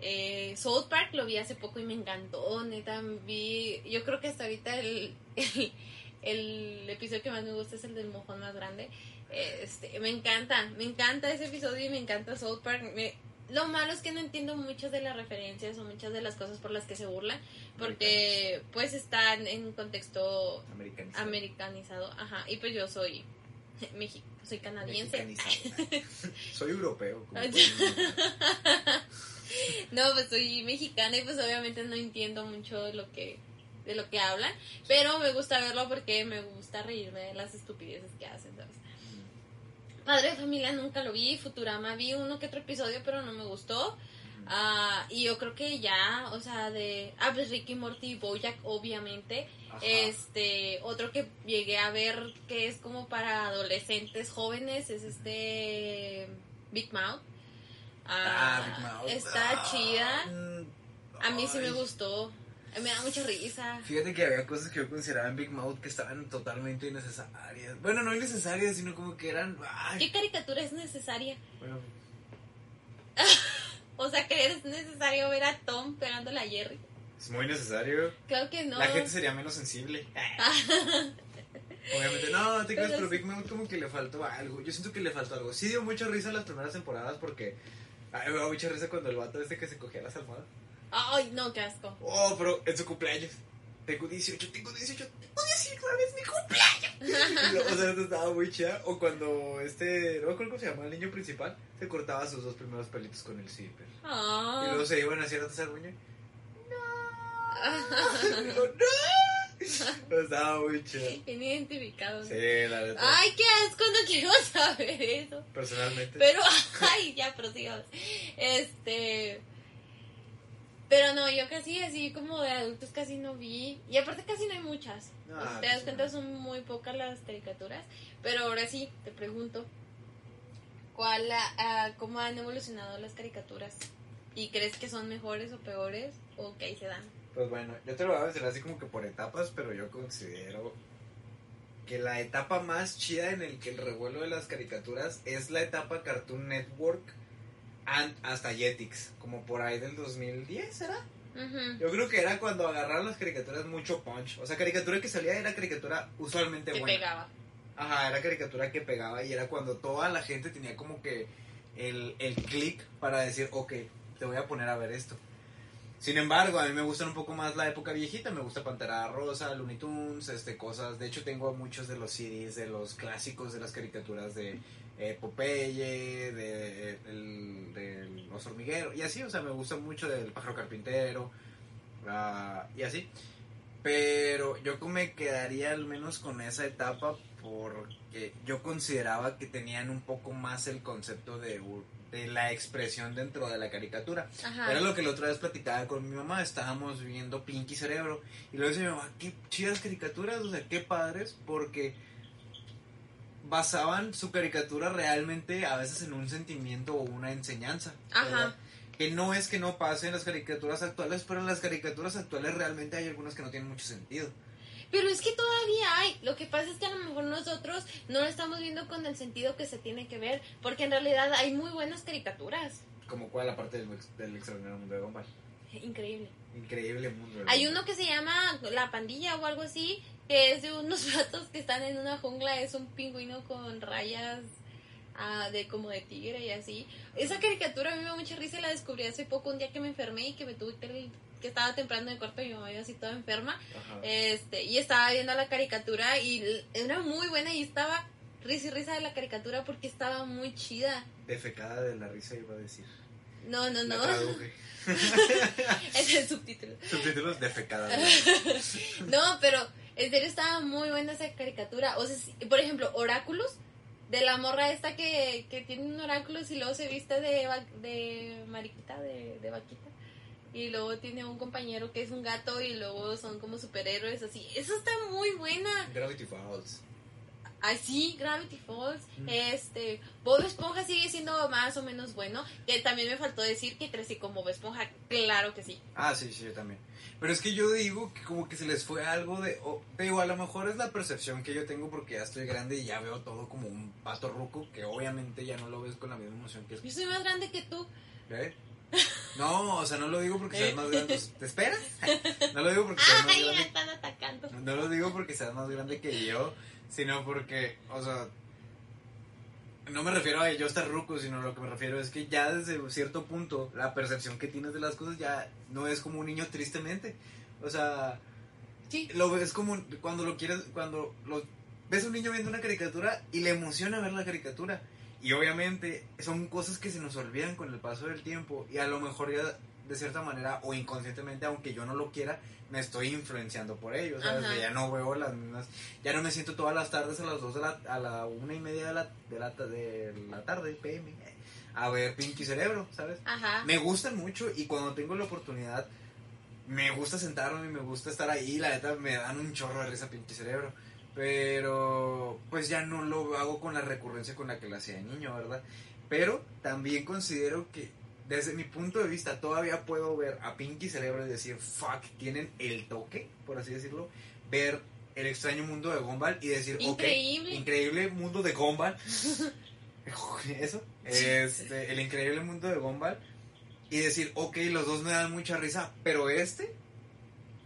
eh, South Park lo vi hace poco y me encantó, neta, vi, yo creo que hasta ahorita el, *laughs* el, el episodio que más me gusta es el del mojón más grande. Este, me encanta, me encanta ese episodio y me encanta South Park. Me- lo malo es que no entiendo muchas de las referencias o muchas de las cosas por las que se burlan, porque pues están en un contexto Americanizado. americanizado, ajá, y pues yo soy *laughs* México, soy canadiense. Soy europeo. notar. *laughs* No, pues soy mexicana y pues obviamente no entiendo mucho de lo que de lo que hablan, pero me gusta verlo porque me gusta reírme de las estupideces que hacen, ¿sabes? Padre de familia nunca lo vi, Futurama vi uno que otro episodio, pero no me gustó. Ah, y yo creo que ya, o sea, de ah, pues Ricky Morty y Bojack obviamente. Ajá. Este, otro que llegué a ver que es como para adolescentes jóvenes es este Big Mouth. Ah, Big Mouth. Está Ah, chida. A mí sí me gustó. Me da mucha risa. Fíjate que había cosas que yo consideraba en Big Mouth que estaban totalmente innecesarias. Bueno, no innecesarias, sino como que eran. ay, ¿Qué caricatura es necesaria? *laughs* bueno, O sea, que es necesario ver a Tom pegándole a Jerry. Es muy necesario. Claro que no. La gente sería menos sensible. *laughs* Obviamente, no, te creas, Pero. Big Mouth como que le faltó algo. Yo siento que le faltó algo. Sí dio mucha risa en las primeras temporadas porque. Ay, me dio mucha risa cuando el vato este que se cogía las almohadas. Ay, no, qué asco. Oh, pero en su cumpleaños. Tengo 18, tengo 18, tengo 19, es mi cumpleaños. *laughs* O sea, esto estaba muy chida. O cuando este, no me acuerdo cómo se llama, el niño principal, se cortaba sus dos primeros pelitos con el zipper. Y Ah. luego se iban hacia la uña. No. Estaba muy. Bien identificado. Sí, la neta. Ay, qué asco, no quiero *laughs* saber eso. Personalmente. Pero, *laughs* ay, ya prosigamos. Este. Pero no, yo casi así como de adultos casi no vi. Y aparte casi no hay muchas. No, sea, te pues das cuenta, no. son muy pocas las caricaturas. Pero ahora sí, te pregunto. ¿Cuál, ah, ah, ¿Cómo han evolucionado las caricaturas? ¿Y crees que son mejores o peores? ¿O que ahí se dan? Pues bueno, yo te lo voy a mencionar así como que por etapas, pero yo considero que la etapa más chida en el que el revuelo de las caricaturas es la etapa Cartoon Network and- hasta Jetix, como por ahí del 2010, ¿será? Ujú. Yo creo que era cuando agarraron las caricaturas mucho punch. O sea, caricatura que salía era caricatura usualmente Que buena. pegaba. Ajá, era caricatura que pegaba y era cuando toda la gente tenía como que el, el click para decir, ok, te voy a poner a ver esto. Sin embargo, a mí me gustan un poco más la época viejita, me gusta Pantera Rosa, Looney Tunes, este, cosas, de hecho tengo muchos de los CDs, de los clásicos de las caricaturas de eh, Popeye, de, Los Hormigueros, y así, o sea, me gusta mucho del Pájaro Carpintero, ah, y así. Pero yo como me quedaría al menos con esa etapa porque yo consideraba que tenían un poco más el concepto de, de la expresión dentro de la caricatura. Ajá. Era lo que la otra vez platicaba con mi mamá, estábamos viendo Pinky Cerebro y luego decía mi mamá, qué chidas caricaturas, o sea, qué padres, porque basaban su caricatura realmente a veces en un sentimiento o una enseñanza. Ajá. Que no es que no pase en las caricaturas actuales, pero en las caricaturas actuales realmente hay algunas que no tienen mucho sentido. Pero es que todavía hay. Lo que pasa es que a lo mejor nosotros no lo estamos viendo con el sentido que se tiene que ver. Porque en realidad hay muy buenas caricaturas. Como cuál la parte del, del extraordinario mundo de Gumball. Increíble. Increíble mundo de Hay uno que se llama La Pandilla o algo así. Que es de unos *laughs* gatos que están en una jungla. Es un pingüino con rayas ah, de como de tigre y así. Esa caricatura a mí me da mucha risa y la descubrí hace poco. Un día que me enfermé y que me tuve que. que estaba temprano en el cuarto mi mamá iba así toda enferma. Ajá. Este, y estaba viendo la caricatura y era muy buena y estaba risa y risa de la caricatura porque estaba muy chida. Defecada de la risa iba a decir. No, no, no. *laughs* es el subtítulo. Subtítulos defecada. de la risa. *laughs* No, pero en serio estaba muy buena esa caricatura. O sea, por ejemplo, Oráculos, de la morra esta que, que tiene un oráculo y luego se viste de, de mariquita, de, de vaquita. Y luego tiene un compañero que es un gato y luego son como superhéroes así. Eso está muy buena. Gravity Falls. Así, Gravity Falls. Mm. Este, Bob Esponja sigue siendo más o menos bueno. Que también me faltó decir que crecí con Bob Esponja. Claro que sí. Ah, sí, sí, yo también. Pero es que yo digo que como que se les fue algo de... o- te digo, a lo mejor es la percepción que yo tengo porque ya estoy grande y ya veo todo como un pato ruco que obviamente ya no lo ves con la misma emoción que es. Yo soy más grande que tú. ¿Eh? *laughs* No, o sea, no lo digo porque seas más grande. *laughs* ¿Te esperas? *laughs* No lo digo porque seas más Ay, me grande. están atacando. No lo digo porque seas más grande que yo, sino porque, o sea, no me refiero a yo estar ruco, sino lo que me refiero es que ya desde cierto punto la percepción que tienes de las cosas ya no es como un niño tristemente. O sea, Sí. lo ves como cuando lo quieres, cuando lo ves a un niño viendo una caricatura y le emociona ver la caricatura. Y obviamente son cosas que se nos olvidan con el paso del tiempo y a lo mejor ya de cierta manera o inconscientemente, aunque yo no lo quiera, me estoy influenciando por ello, ¿sabes? Que ya no veo las mismas, ya no me siento todas las tardes a las 2 de la, a la una y media de la, de la, de la tarde, PM, a ver Pinky Cerebro, ¿sabes? Ajá. Me gustan mucho y cuando tengo la oportunidad me gusta sentarme, me gusta estar ahí, la neta me dan un chorro de risa Pinky Cerebro. Pero pues ya no lo hago con la recurrencia con la que lo hacía de niño, ¿verdad? Pero también considero que desde mi punto de vista todavía puedo ver a Pinky Cerebro y decir, fuck, tienen el toque, por así decirlo, ver el extraño mundo de Gumball y decir, ok, Increíble. increíble mundo de Gumball. *laughs* Eso, este, el increíble mundo de Gumball. Y decir, ok, los dos me dan mucha risa, pero este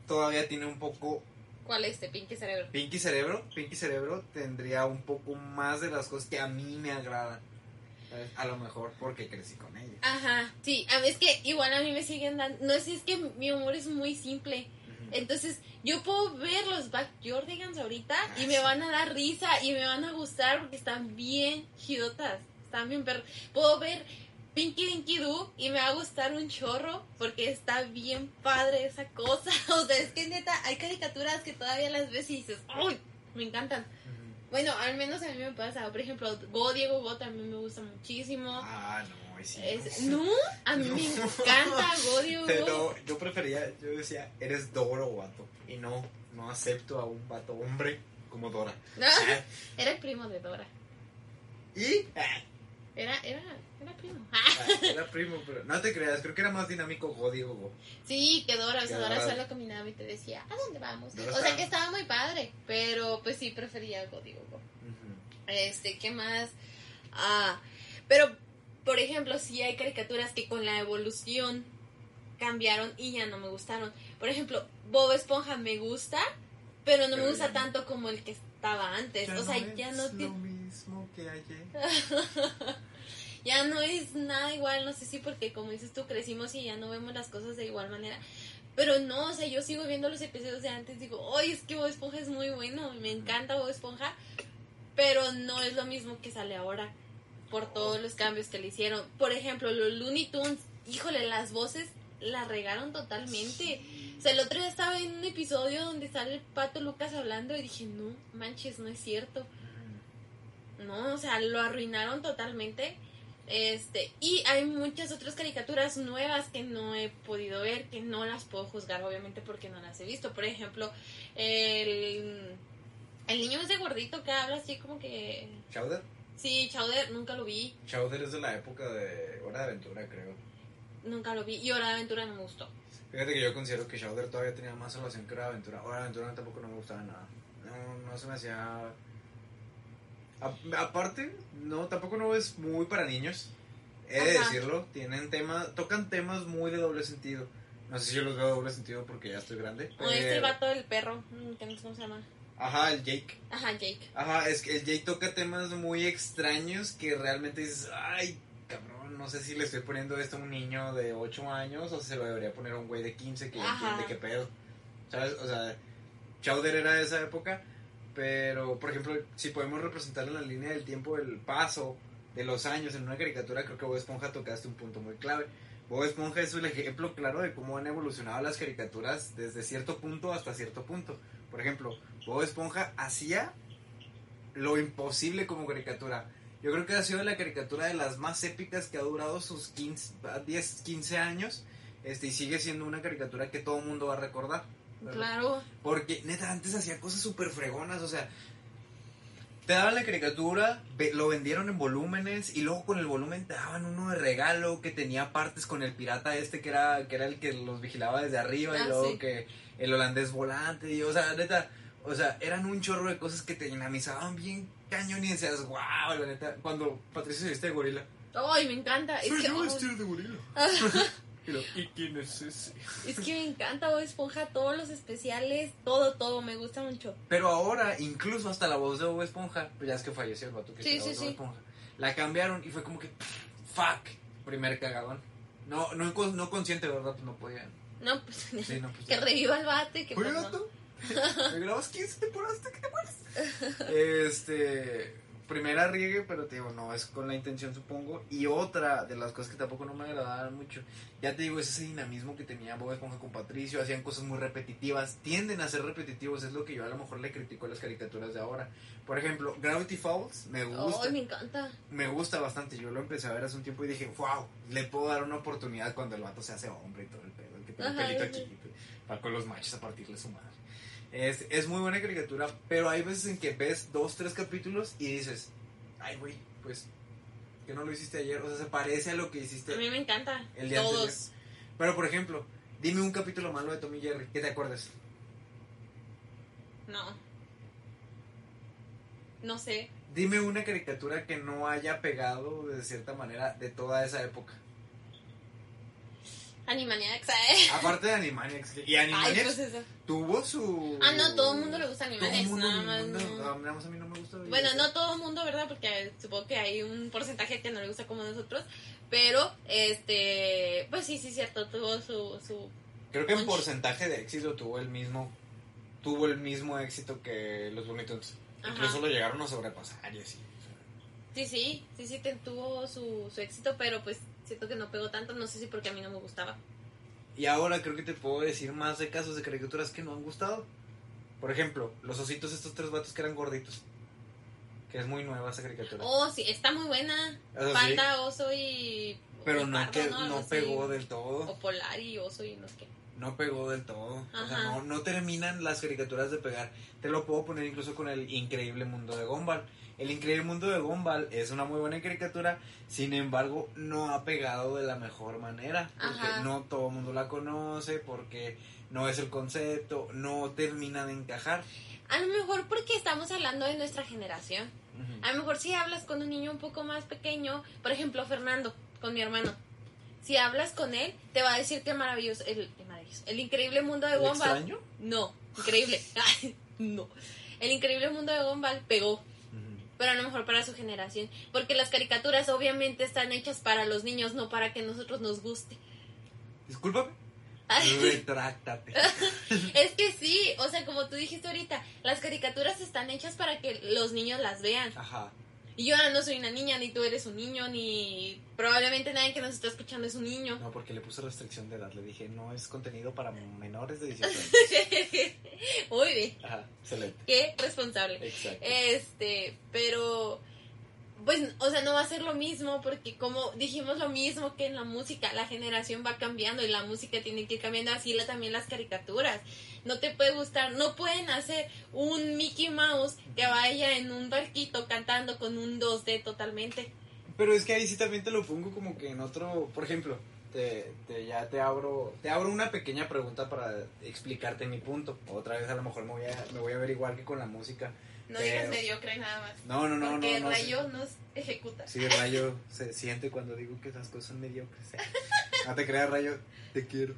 todavía tiene un poco ¿Cuál es este Pinky Cerebro? Pinky Cerebro, Pinky Cerebro tendría un poco más de las cosas que a mí me agradan. A lo mejor porque crecí con ella. Ajá, sí, a mí es que igual a mí me siguen dando, no sé, es que mi humor es muy simple, entonces yo puedo ver los Backyardigans ahorita y me van a dar risa y me van a gustar porque están bien chidotas, están bien per... Puedo ver Pinky Dinky Doo y me va a gustar un chorro porque está bien padre esa cosa, *laughs* o sea, es que neta, hay caricaturas que todavía las ves y dices, ¡ay! Me encantan. Bueno, al menos a mí me pasa, por ejemplo, Go Diego Go también me gusta muchísimo. Ah, no, sí. Es- no, a mí me encanta Godio. Pero yo prefería, yo decía, eres Doro vato. Y no, no acepto a un vato hombre como Dora. No, *laughs* era el primo de Dora. Y ah, Era, era, era primo. ah, era primo, pero no te creas, creo que era más dinámico Go Diego Go. Sí, que Dora, o sea, Dora solo caminaba y te decía, ¿a dónde vamos? Dora o sea que estaba muy padre, pero pues sí prefería Godio. Go. Ujú. Este, ¿qué más? Ah, pero, por ejemplo, sí hay caricaturas que con la evolución cambiaron y ya no me gustaron. Por ejemplo, Bob Esponja me gusta, pero no me gusta no. tanto como el que estaba antes. Ya o sea, no ya es no lo tiene... mismo que ayer. *laughs* ya no es nada igual, no sé si porque como dices tú crecimos y ya no vemos las cosas de igual manera. Pero no, o sea, yo sigo viendo los episodios de antes, digo, ¡ay, es que Bob Esponja es muy bueno! Me encanta Bob Esponja, pero no es lo mismo que sale ahora por todos los cambios que le hicieron. Por ejemplo, los Looney Tunes, híjole, las voces la regaron totalmente. O sea, el otro día estaba en un episodio donde sale el pato Lucas hablando y dije, no, manches, no es cierto. No, o sea, lo arruinaron totalmente. Este, y hay muchas otras caricaturas nuevas que no he podido ver, que no las puedo juzgar, obviamente, porque no las he visto. Por ejemplo, el, el niño ese gordito que habla así como que. ¿Chowder? Sí, Chowder, nunca lo vi. Chowder es de la época de Hora de Aventura, creo. Nunca lo vi. Y Hora de Aventura no me gustó. Fíjate que yo considero que Chowder todavía tenía más relación que Hora de Aventura. Hora de Aventura tampoco no me gustaba nada. No, no se me hacía. A- aparte, no, tampoco no es muy para niños. He de Ajá. decirlo. Tienen temas, tocan temas muy de doble sentido. No sé si yo los veo de doble sentido porque ya estoy grande. O este pero- vato del perro, mm, que no sé cómo se llama. Ajá, el Jake. Ajá, Jake. Ajá, es que el Jake toca temas muy extraños que realmente dices, ay, cabrón, no sé si le estoy poniendo esto a un niño de 8 años o si se lo debería poner a un güey de 15 que ya entiende qué pedo. ¿Sabes? O sea, Chowder era de esa época, pero, por ejemplo, si podemos representar en la línea del tiempo el paso de los años en una caricatura, creo que Bob Esponja tocaste un punto muy clave. Bob Esponja es un ejemplo claro de cómo han evolucionado las caricaturas desde cierto punto hasta cierto punto. Por ejemplo, Bob Esponja hacía lo imposible como caricatura. Yo creo que ha sido la caricatura de las más épicas que ha durado sus 15, a 10, 15 años. Este, y sigue siendo una caricatura que todo el mundo va a recordar. Claro. Porque, neta, antes hacía cosas súper fregonas, o sea, te daban la caricatura, lo vendieron en volúmenes y luego con el volumen te daban uno de regalo que tenía partes con el pirata este que era, que era el que los vigilaba desde arriba y Ah, luego sí. que el holandés volante y, o sea, neta, o sea, eran un chorro de cosas que te dinamizaban bien cañón y decías, wow, la neta, cuando Patricio se viste de gorila. Ay, me encanta. Soy que, yo ay, vestido de gorila. *laughs* lo, ¿Y quién es ese? es que me encanta Bob Esponja, todos los especiales, todo, todo, me gusta mucho. Pero ahora, incluso hasta la voz de Bob Esponja, pues ya es que falleció el vato que Sí, sí, voz de Bob sí. Esponja, la cambiaron y fue como que, fuck, primer cagadón. No, no, no consciente, ¿verdad? Pues no podían. No, pues, Sí, no, pues *laughs* que ya. reviva el bate, que Oye, pues, no. gato, me *laughs* grabas 15 temporadas hasta que te mueres. Este, primera riegue, pero te digo, no, es con la intención, supongo. Y otra de las cosas que tampoco no me agradaban mucho, ya te digo, es ese dinamismo que tenía Bob Esponja con Patricio, hacían cosas muy repetitivas, tienden a ser repetitivos, es lo que yo a lo mejor le critico a las caricaturas de ahora. Por ejemplo, Gravity Falls me gusta, me encanta. me gusta bastante. Yo lo empecé a ver hace un tiempo y dije, wow, le puedo dar una oportunidad cuando el vato se hace hombre y todo el pedo, el que tiene pelito aquí, va con los machos a partirle su madre. Es, es muy buena caricatura, pero hay veces en que ves dos, tres capítulos y dices, ay, güey, pues, que no lo hiciste ayer. O sea, se parece a lo que hiciste A mí me encanta. el día Todos. anterior. Pero, por ejemplo, dime un capítulo malo de Tommy Jerry, que te acuerdes. No. No sé. Dime una caricatura que no haya pegado de cierta manera de toda esa época. Animaniacs, ¿eh? Aparte de Animaniacs. Y Ay, Animaniacs pues eso. tuvo su... Ah, no, todo el mundo le gusta Todo Animaniacs, mundo, nada más no, no. no, nada más a mí no me gusta. Bueno, no todo el mundo, ¿verdad? Porque supongo que hay un porcentaje que no le gusta como nosotros. Pero, este, pues sí, sí, cierto, tuvo su... su Creo que en porcentaje de éxito tuvo el mismo tuvo el mismo éxito que los Looney Tunes. Incluso lo llegaron a sobrepasar y así. o sea. Sí, sí, sí, sí, tuvo su, su éxito, pero pues siento que no pegó tanto, no sé si porque a mí no me gustaba. Y ahora creo que te puedo decir más de casos de caricaturas que no han gustado. Por ejemplo, los ositos, estos tres vatos que eran gorditos. Que es muy nueva esa caricatura. Oh, sí, está muy buena. Eso sí. Panda, oso y... pero y no, pardo, no así. pegó del todo. O polar y oso y no sé qué. No pegó del todo. O sea, Ajá. no, no terminan las caricaturas de pegar. Te lo puedo poner incluso con el increíble mundo de Gumball. El increíble mundo de Gumball es una muy buena caricatura. Sin embargo, no ha pegado de la mejor manera. Porque Ajá. no todo el mundo la conoce. Porque no es el concepto. No termina de encajar. A lo mejor porque estamos hablando de nuestra generación. A lo mejor si hablas con un niño un poco más pequeño, por ejemplo Fernando, con mi hermano, si hablas con él, te va a decir qué maravilloso, el, maravilloso, el increíble mundo de ¿El Gumball. extraño? No, increíble. *laughs* Ay, no. El increíble mundo de Gumball pegó. Pero a lo mejor para su generación. Porque las caricaturas obviamente están hechas para los niños, no para que nosotros nos guste. Discúlpame. Retráctate. *laughs* es que sí, o sea, como tú dijiste ahorita, las caricaturas están hechas para que los niños las vean. Ajá. Y yo no soy una niña, ni tú eres un niño, ni probablemente nadie que nos está escuchando es un niño. No, porque le puse restricción de edad. Le dije, no es contenido para menores de 18 años. *laughs* Muy bien. Ajá, excelente. Qué responsable. Exacto. Este, pero pues, o sea, no va a ser lo mismo porque como dijimos lo mismo que en la música, la generación va cambiando y la música tiene que ir cambiando, así la, también las caricaturas. No te puede gustar, no pueden hacer un Mickey Mouse que vaya en un barquito cantando con un 2D totalmente. Pero es que ahí sí también te lo pongo como que en otro, por ejemplo, te, te, ya te abro, te abro una pequeña pregunta para explicarte mi punto. Otra vez a lo mejor me voy a, me voy a ver igual que con la música. No digas mediocre nada más. No, no, no, Porque no. no, Rayo nos ejecuta. Sí, Rayo se siente cuando digo que las cosas son mediocres. ¿eh? *laughs* No te creas, Rayo, te quiero.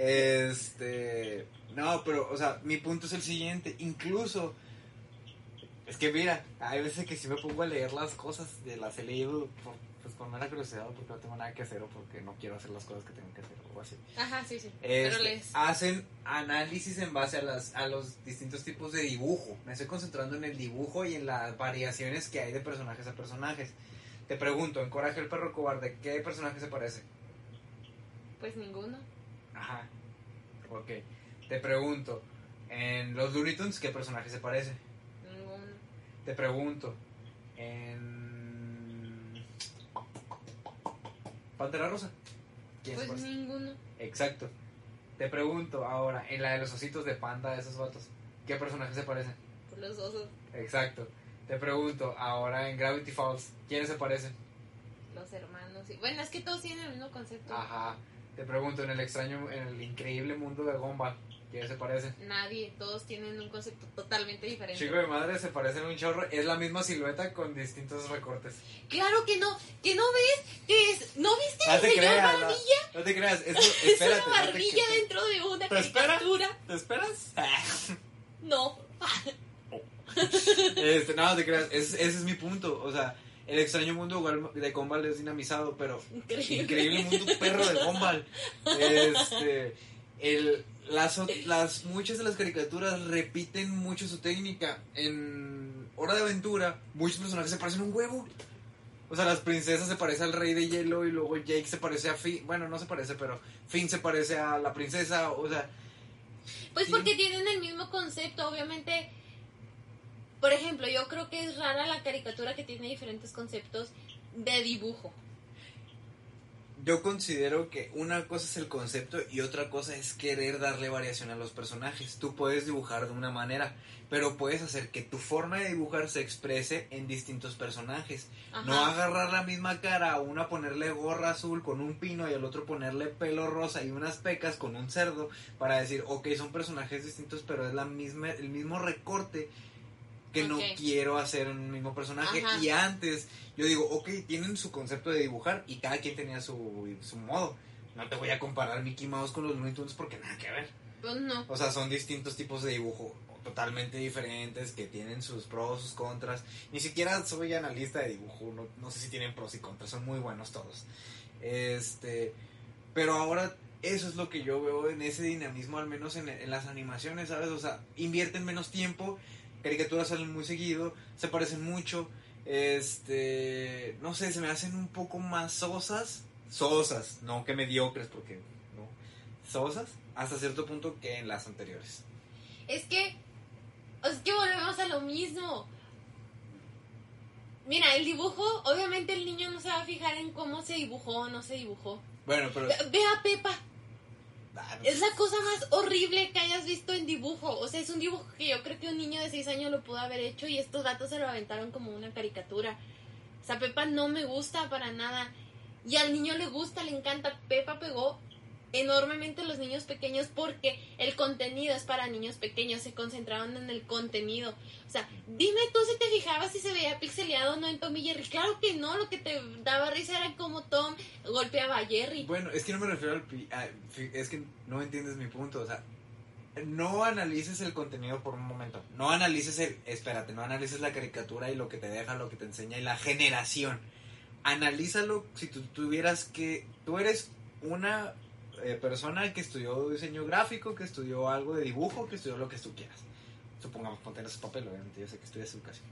Este. No, pero, o sea, mi punto es el siguiente. Incluso. Es que mira, hay veces que si me pongo a leer las cosas, de las he leído por, pues con mera curiosidad, porque no tengo nada que hacer o porque no quiero hacer las cosas que tengo que hacer o así. Ajá, sí, sí. Pero Este, les... hacen análisis en base a, las, a los distintos tipos de dibujo. Me estoy concentrando en el dibujo y en las variaciones que hay de personajes a personajes. Te pregunto, en Coraje el perro cobarde, ¿qué personaje se parece? Pues ninguno. Ajá. Ok. Te pregunto, en los Looney Tunes, ¿qué personaje se parece? Ninguno. Te pregunto, en... Pantera Rosa. ¿Quién se Pues parece? ninguno. Exacto. Te pregunto ahora, en la de los ositos de panda de esos vatos, ¿qué personaje se parece? Por los osos, Exacto. Te pregunto ahora en Gravity Falls, ¿quiénes se parecen? los hermanos. sí. Bueno, es que todos tienen el mismo concepto. Ajá. Te pregunto en el extraño, en el increíble mundo de Gumball, ¿quiénes se parecen? Nadie, todos tienen un concepto totalmente diferente. Chico de madre se parecen un chorro, es la misma silueta con distintos recortes. Claro que no, que no ves que es, ¿no viste No el señor creas, Barbilla? no te creas, es, *laughs* Es una no te- barbilla dentro de una ¿Te espera? caricatura. ¿Te esperas? *laughs* No. *laughs* Este, no, te creas, ese, ese es mi punto, o sea, el extraño mundo de Gumball es dinamizado, pero Increíble. increíble mundo perro de Gumball. Este, el, las, las, muchas de las caricaturas repiten mucho su técnica. En Hora de Aventura, muchos personajes se parecen a un huevo. O sea, las princesas se parecen al rey de hielo y luego Jake se parece a Finn. Bueno, no se parece, pero Finn se parece a la princesa. O sea, Pues porque tienen el mismo concepto, obviamente. Por ejemplo, yo creo que es rara la caricatura que tiene diferentes conceptos de dibujo. yo considero que una cosa es el concepto y otra cosa es querer darle variación a los personajes. Tú puedes dibujar de una manera, pero puedes hacer que tu forma de dibujar se exprese en distintos personajes. Ajá. No agarrar la misma cara, a una ponerle gorra azul con un pino y al otro ponerle pelo rosa y unas pecas con un cerdo para decir, ok, son personajes distintos, pero es la misma, el mismo recorte que no quiero hacer un mismo personaje. Ajá. Y antes yo digo, ok, tienen su concepto de dibujar y cada quien tenía su, su modo. No te voy a comparar Mickey Mouse con los Looney Tunes porque nada que ver. Pues no. O sea, son distintos tipos de dibujo totalmente diferentes que tienen sus pros, sus contras. Ni siquiera soy analista de dibujo, no, no sé si tienen pros y contras, son muy buenos todos. Este, pero ahora eso es lo que yo veo en ese dinamismo, al menos en, en las animaciones, ¿sabes? O sea, invierten menos tiempo, caricaturas salen muy seguido, se parecen mucho, este, no sé, se me hacen un poco más sosas, sosas, no que mediocres, porque no, sosas, hasta cierto punto que en las anteriores. Es que, es que volvemos a lo mismo. Mira, el dibujo, obviamente el niño no se va a fijar en cómo se dibujó o no se dibujó. Bueno, pero... Ve, a Pepa. Es la cosa más horrible que hayas visto en dibujo. O sea, es un dibujo que yo creo que un niño de 6 años lo pudo haber hecho y estos datos se lo aventaron como una caricatura. O sea, Pepa no me gusta para nada. Y al niño le gusta, le encanta. Pepa pegó enormemente los niños pequeños porque el contenido es para niños pequeños. Se concentraron en el contenido. O sea, dime tú si te fijabas si se veía pixeleado o no en Tom y Jerry. Claro que no, lo que te daba risa era como Tom golpeaba a Jerry. Bueno, es que no me refiero al... a- es que no entiendes mi punto, o sea, no analices el contenido por un momento. No analices el, espérate, no analices la caricatura y lo que te deja, lo que te enseña y la generación. Analízalo si tú tuvieras que, tú eres una eh, persona que estudió diseño gráfico, que estudió algo de dibujo, que estudió lo que tú quieras. Supongamos, ponte en ese papel, obviamente, yo sé que estudias educación.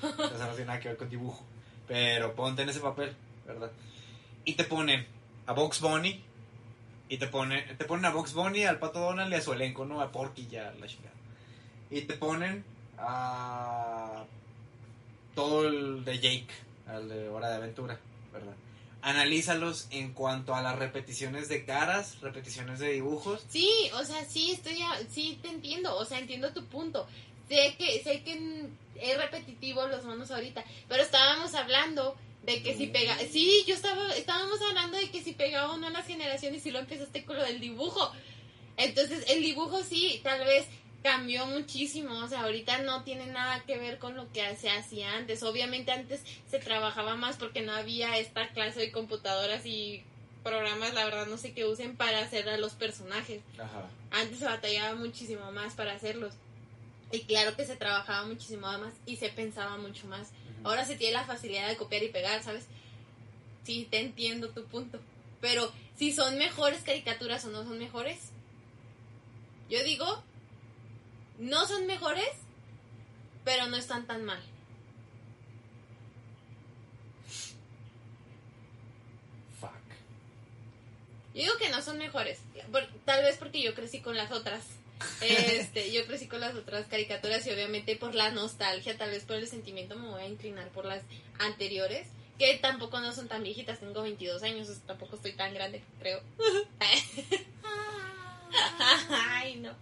Pero, *laughs* eso no tiene nada que ver con dibujo. Pero ponte en ese papel, ¿verdad? Y te ponen a Box Bunny y te ponen, te ponen a Box Bunny, al Pato Donald y a su elenco, ¿no? A Porky ya, la chingada. Y te ponen a todo el de Jake, al de Hora de Aventura, ¿verdad? Analízalos en cuanto a las repeticiones de caras, repeticiones de dibujos. Sí, o sea, sí, estoy, sí te entiendo, o sea, entiendo tu punto. Sé que, sé que es repetitivo los monos ahorita, pero estábamos hablando de que si pega, sí, yo estaba, estábamos hablando de que si pegaba o no las generaciones y lo empezaste con lo del dibujo. Entonces, el dibujo sí, tal vez cambió muchísimo, o sea, ahorita no tiene nada que ver con lo que se hacía antes. Obviamente antes se trabajaba más porque no había esta clase de computadoras y programas, la verdad no sé qué usen para hacer a los personajes. Ajá. Antes se batallaba muchísimo más para hacerlos. Y claro que se trabajaba muchísimo más y se pensaba mucho más. Ahora se tiene la facilidad de copiar y pegar, ¿sabes? Sí, te entiendo tu punto. Pero si son mejores caricaturas o no son mejores, yo digo, no son mejores, pero no están tan mal. Fuck. Yo digo que no son mejores. tal vez porque yo crecí con las otras. Este, *laughs* yo crecí con las otras caricaturas y obviamente por la nostalgia, tal vez por el sentimiento me voy a inclinar por las anteriores, que tampoco no son tan viejitas, tengo 22 años, tampoco estoy tan grande, creo. *laughs* *laughs* Ay, no.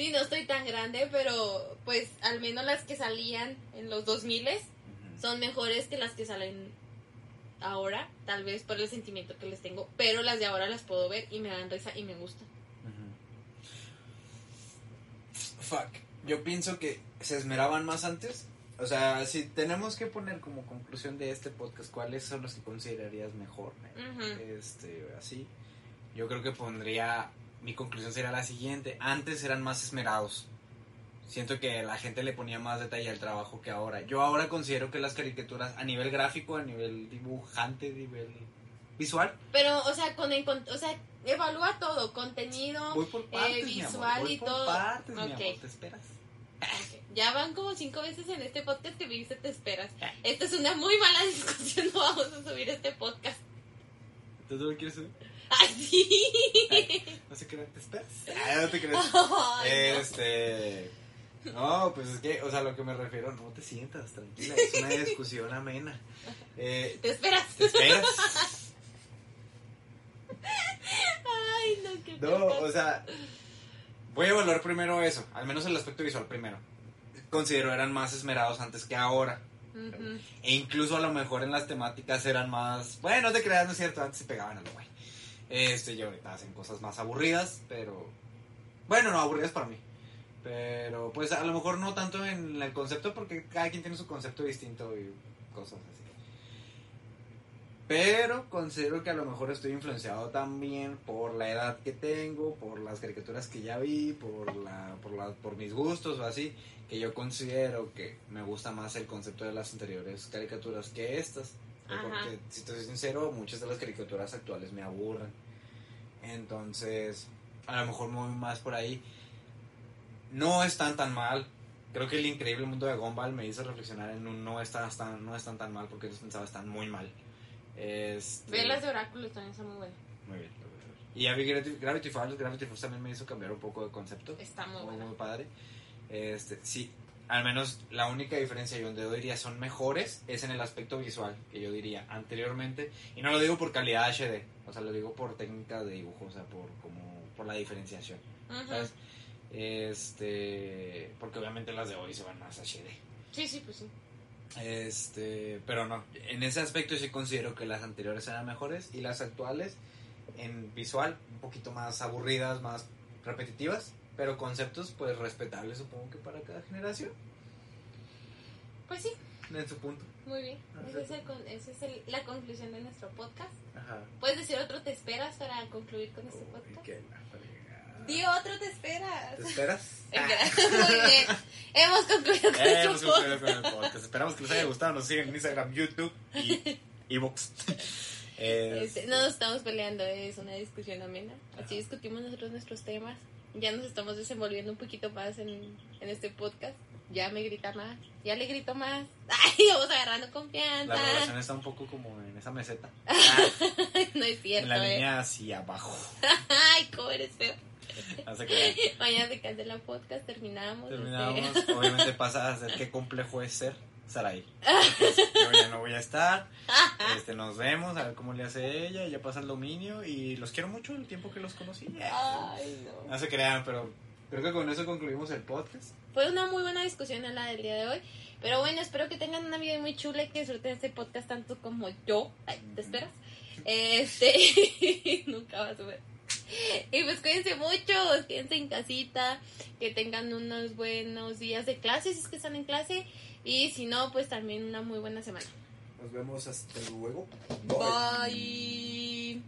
Sí, no estoy tan grande, pero pues al menos las que salían en los 2000 son mejores que las que salen ahora, tal vez por el sentimiento que les tengo, pero las de ahora las puedo ver y me dan risa y me gustan. fuck. Yo pienso que se esmeraban más antes. O sea, si tenemos que poner como conclusión de este podcast cuáles son los que considerarías mejor, este, así, yo creo que pondría, mi conclusión sería la siguiente, antes eran más esmerados. Siento que la gente le ponía más detalle al trabajo que ahora. Yo ahora considero que las caricaturas a nivel gráfico, a nivel dibujante, a nivel visual. Pero, o sea, con el, o sea, evalúa todo, contenido, eh, visual y todo. Partes, ¿te esperas? Ya van como cinco veces en este podcast que me dice te esperas. Esta es una muy mala discusión, *laughs* no vamos a subir este podcast. ¿Tú no lo quieres subir? ¡Ay, sí! no sé qué te esperas. no te crees. este... No, pues es que, o sea, lo que me refiero, no te sientas, tranquila, es una discusión amena. Eh, ¿Te esperas? ¿Te esperas? Ay, no, qué No, o sea, voy a evaluar primero eso, al menos el aspecto visual primero. Considero eran más esmerados antes que ahora. E incluso a lo mejor en las temáticas eran más. Bueno, no te creas, no es cierto, antes se pegaban a lo güey. Este, y ahorita hacen cosas más aburridas, pero. Bueno, no, aburridas para mí. Pero, pues a lo mejor no tanto en el concepto, porque cada quien tiene su concepto distinto y cosas así. Pero considero que a lo mejor estoy influenciado también por la edad que tengo, por las caricaturas que ya vi, por, la, por, la, por mis gustos o así, que yo considero que me gusta más el concepto de las anteriores caricaturas que estas. Porque, si te soy sincero, muchas de las caricaturas actuales me aburren. Entonces, a lo mejor muy más por ahí. No están tan mal. Creo que el increíble mundo de Gumball me hizo reflexionar en un no están, no están tan mal porque yo pensaba están muy mal. Este... Ver las de Oráculos también son muy buenas. Muy bien, Y a mí Gravity, Falls, Gravity Falls también me hizo cambiar un poco de concepto. Está muy, muy, padre. Este, sí, al menos la única diferencia yo donde yo diría son mejores es en el aspecto visual, que yo diría anteriormente. Y no lo digo por calidad HD, o sea, lo digo por técnica de dibujo, o sea, por, como, por la diferenciación. ¿Sabes? Este, porque obviamente las de hoy se van más HD. Sí, sí, pues sí. Este, pero no, en ese aspecto sí considero que las anteriores eran mejores y las actuales en visual un poquito más aburridas, más repetitivas, pero conceptos pues respetables supongo que para cada generación. Pues sí. En su punto. Muy bien. Esa es, la conclusión de nuestro podcast. Ajá. ¿Puedes decir otro te esperas para concluir con este podcast? Di otro, te esperas. ¿Te esperas? *laughs* Muy bien. Hemos concluido con Eh, hemos podcast. concluido con el podcast. Esperamos que les haya gustado. Nos sigan en Instagram, YouTube y *laughs* Evox. Este, no nos estamos peleando, es una discusión amena. Así discutimos nosotros nuestros temas. Ya nos estamos desenvolviendo un poquito más en, en este podcast. Ya me grita más, ya le grito más. *laughs* Ay, vamos agarrando confianza. la relación está un poco como en esa meseta. *laughs* no es en cierto, la eh. línea hacia abajo. *laughs* Ay, cómo eres feo. Mañana se cancela el podcast, terminamos. terminamos. Obviamente pasa a ser qué complejo es ser Saraí. *laughs* Yo ya no voy a estar. *laughs* Este, nos vemos, a ver cómo le hace ella. Ya pasa el dominio y los quiero mucho el tiempo que los conocí. Ay, no. No se crean, pero creo que con eso concluimos el podcast. Fue una muy buena discusión la del día de hoy. Pero bueno, espero que tengan una vida muy chula y que disfruten este podcast tanto como yo. Ay, ¿Te esperas? Este, *laughs* nunca va a subir. Y pues cuídense mucho, quédense en casita, que tengan unos buenos días de clase si es que están en clase. Y si no, pues también una muy buena semana. Nos vemos hasta luego. Bye.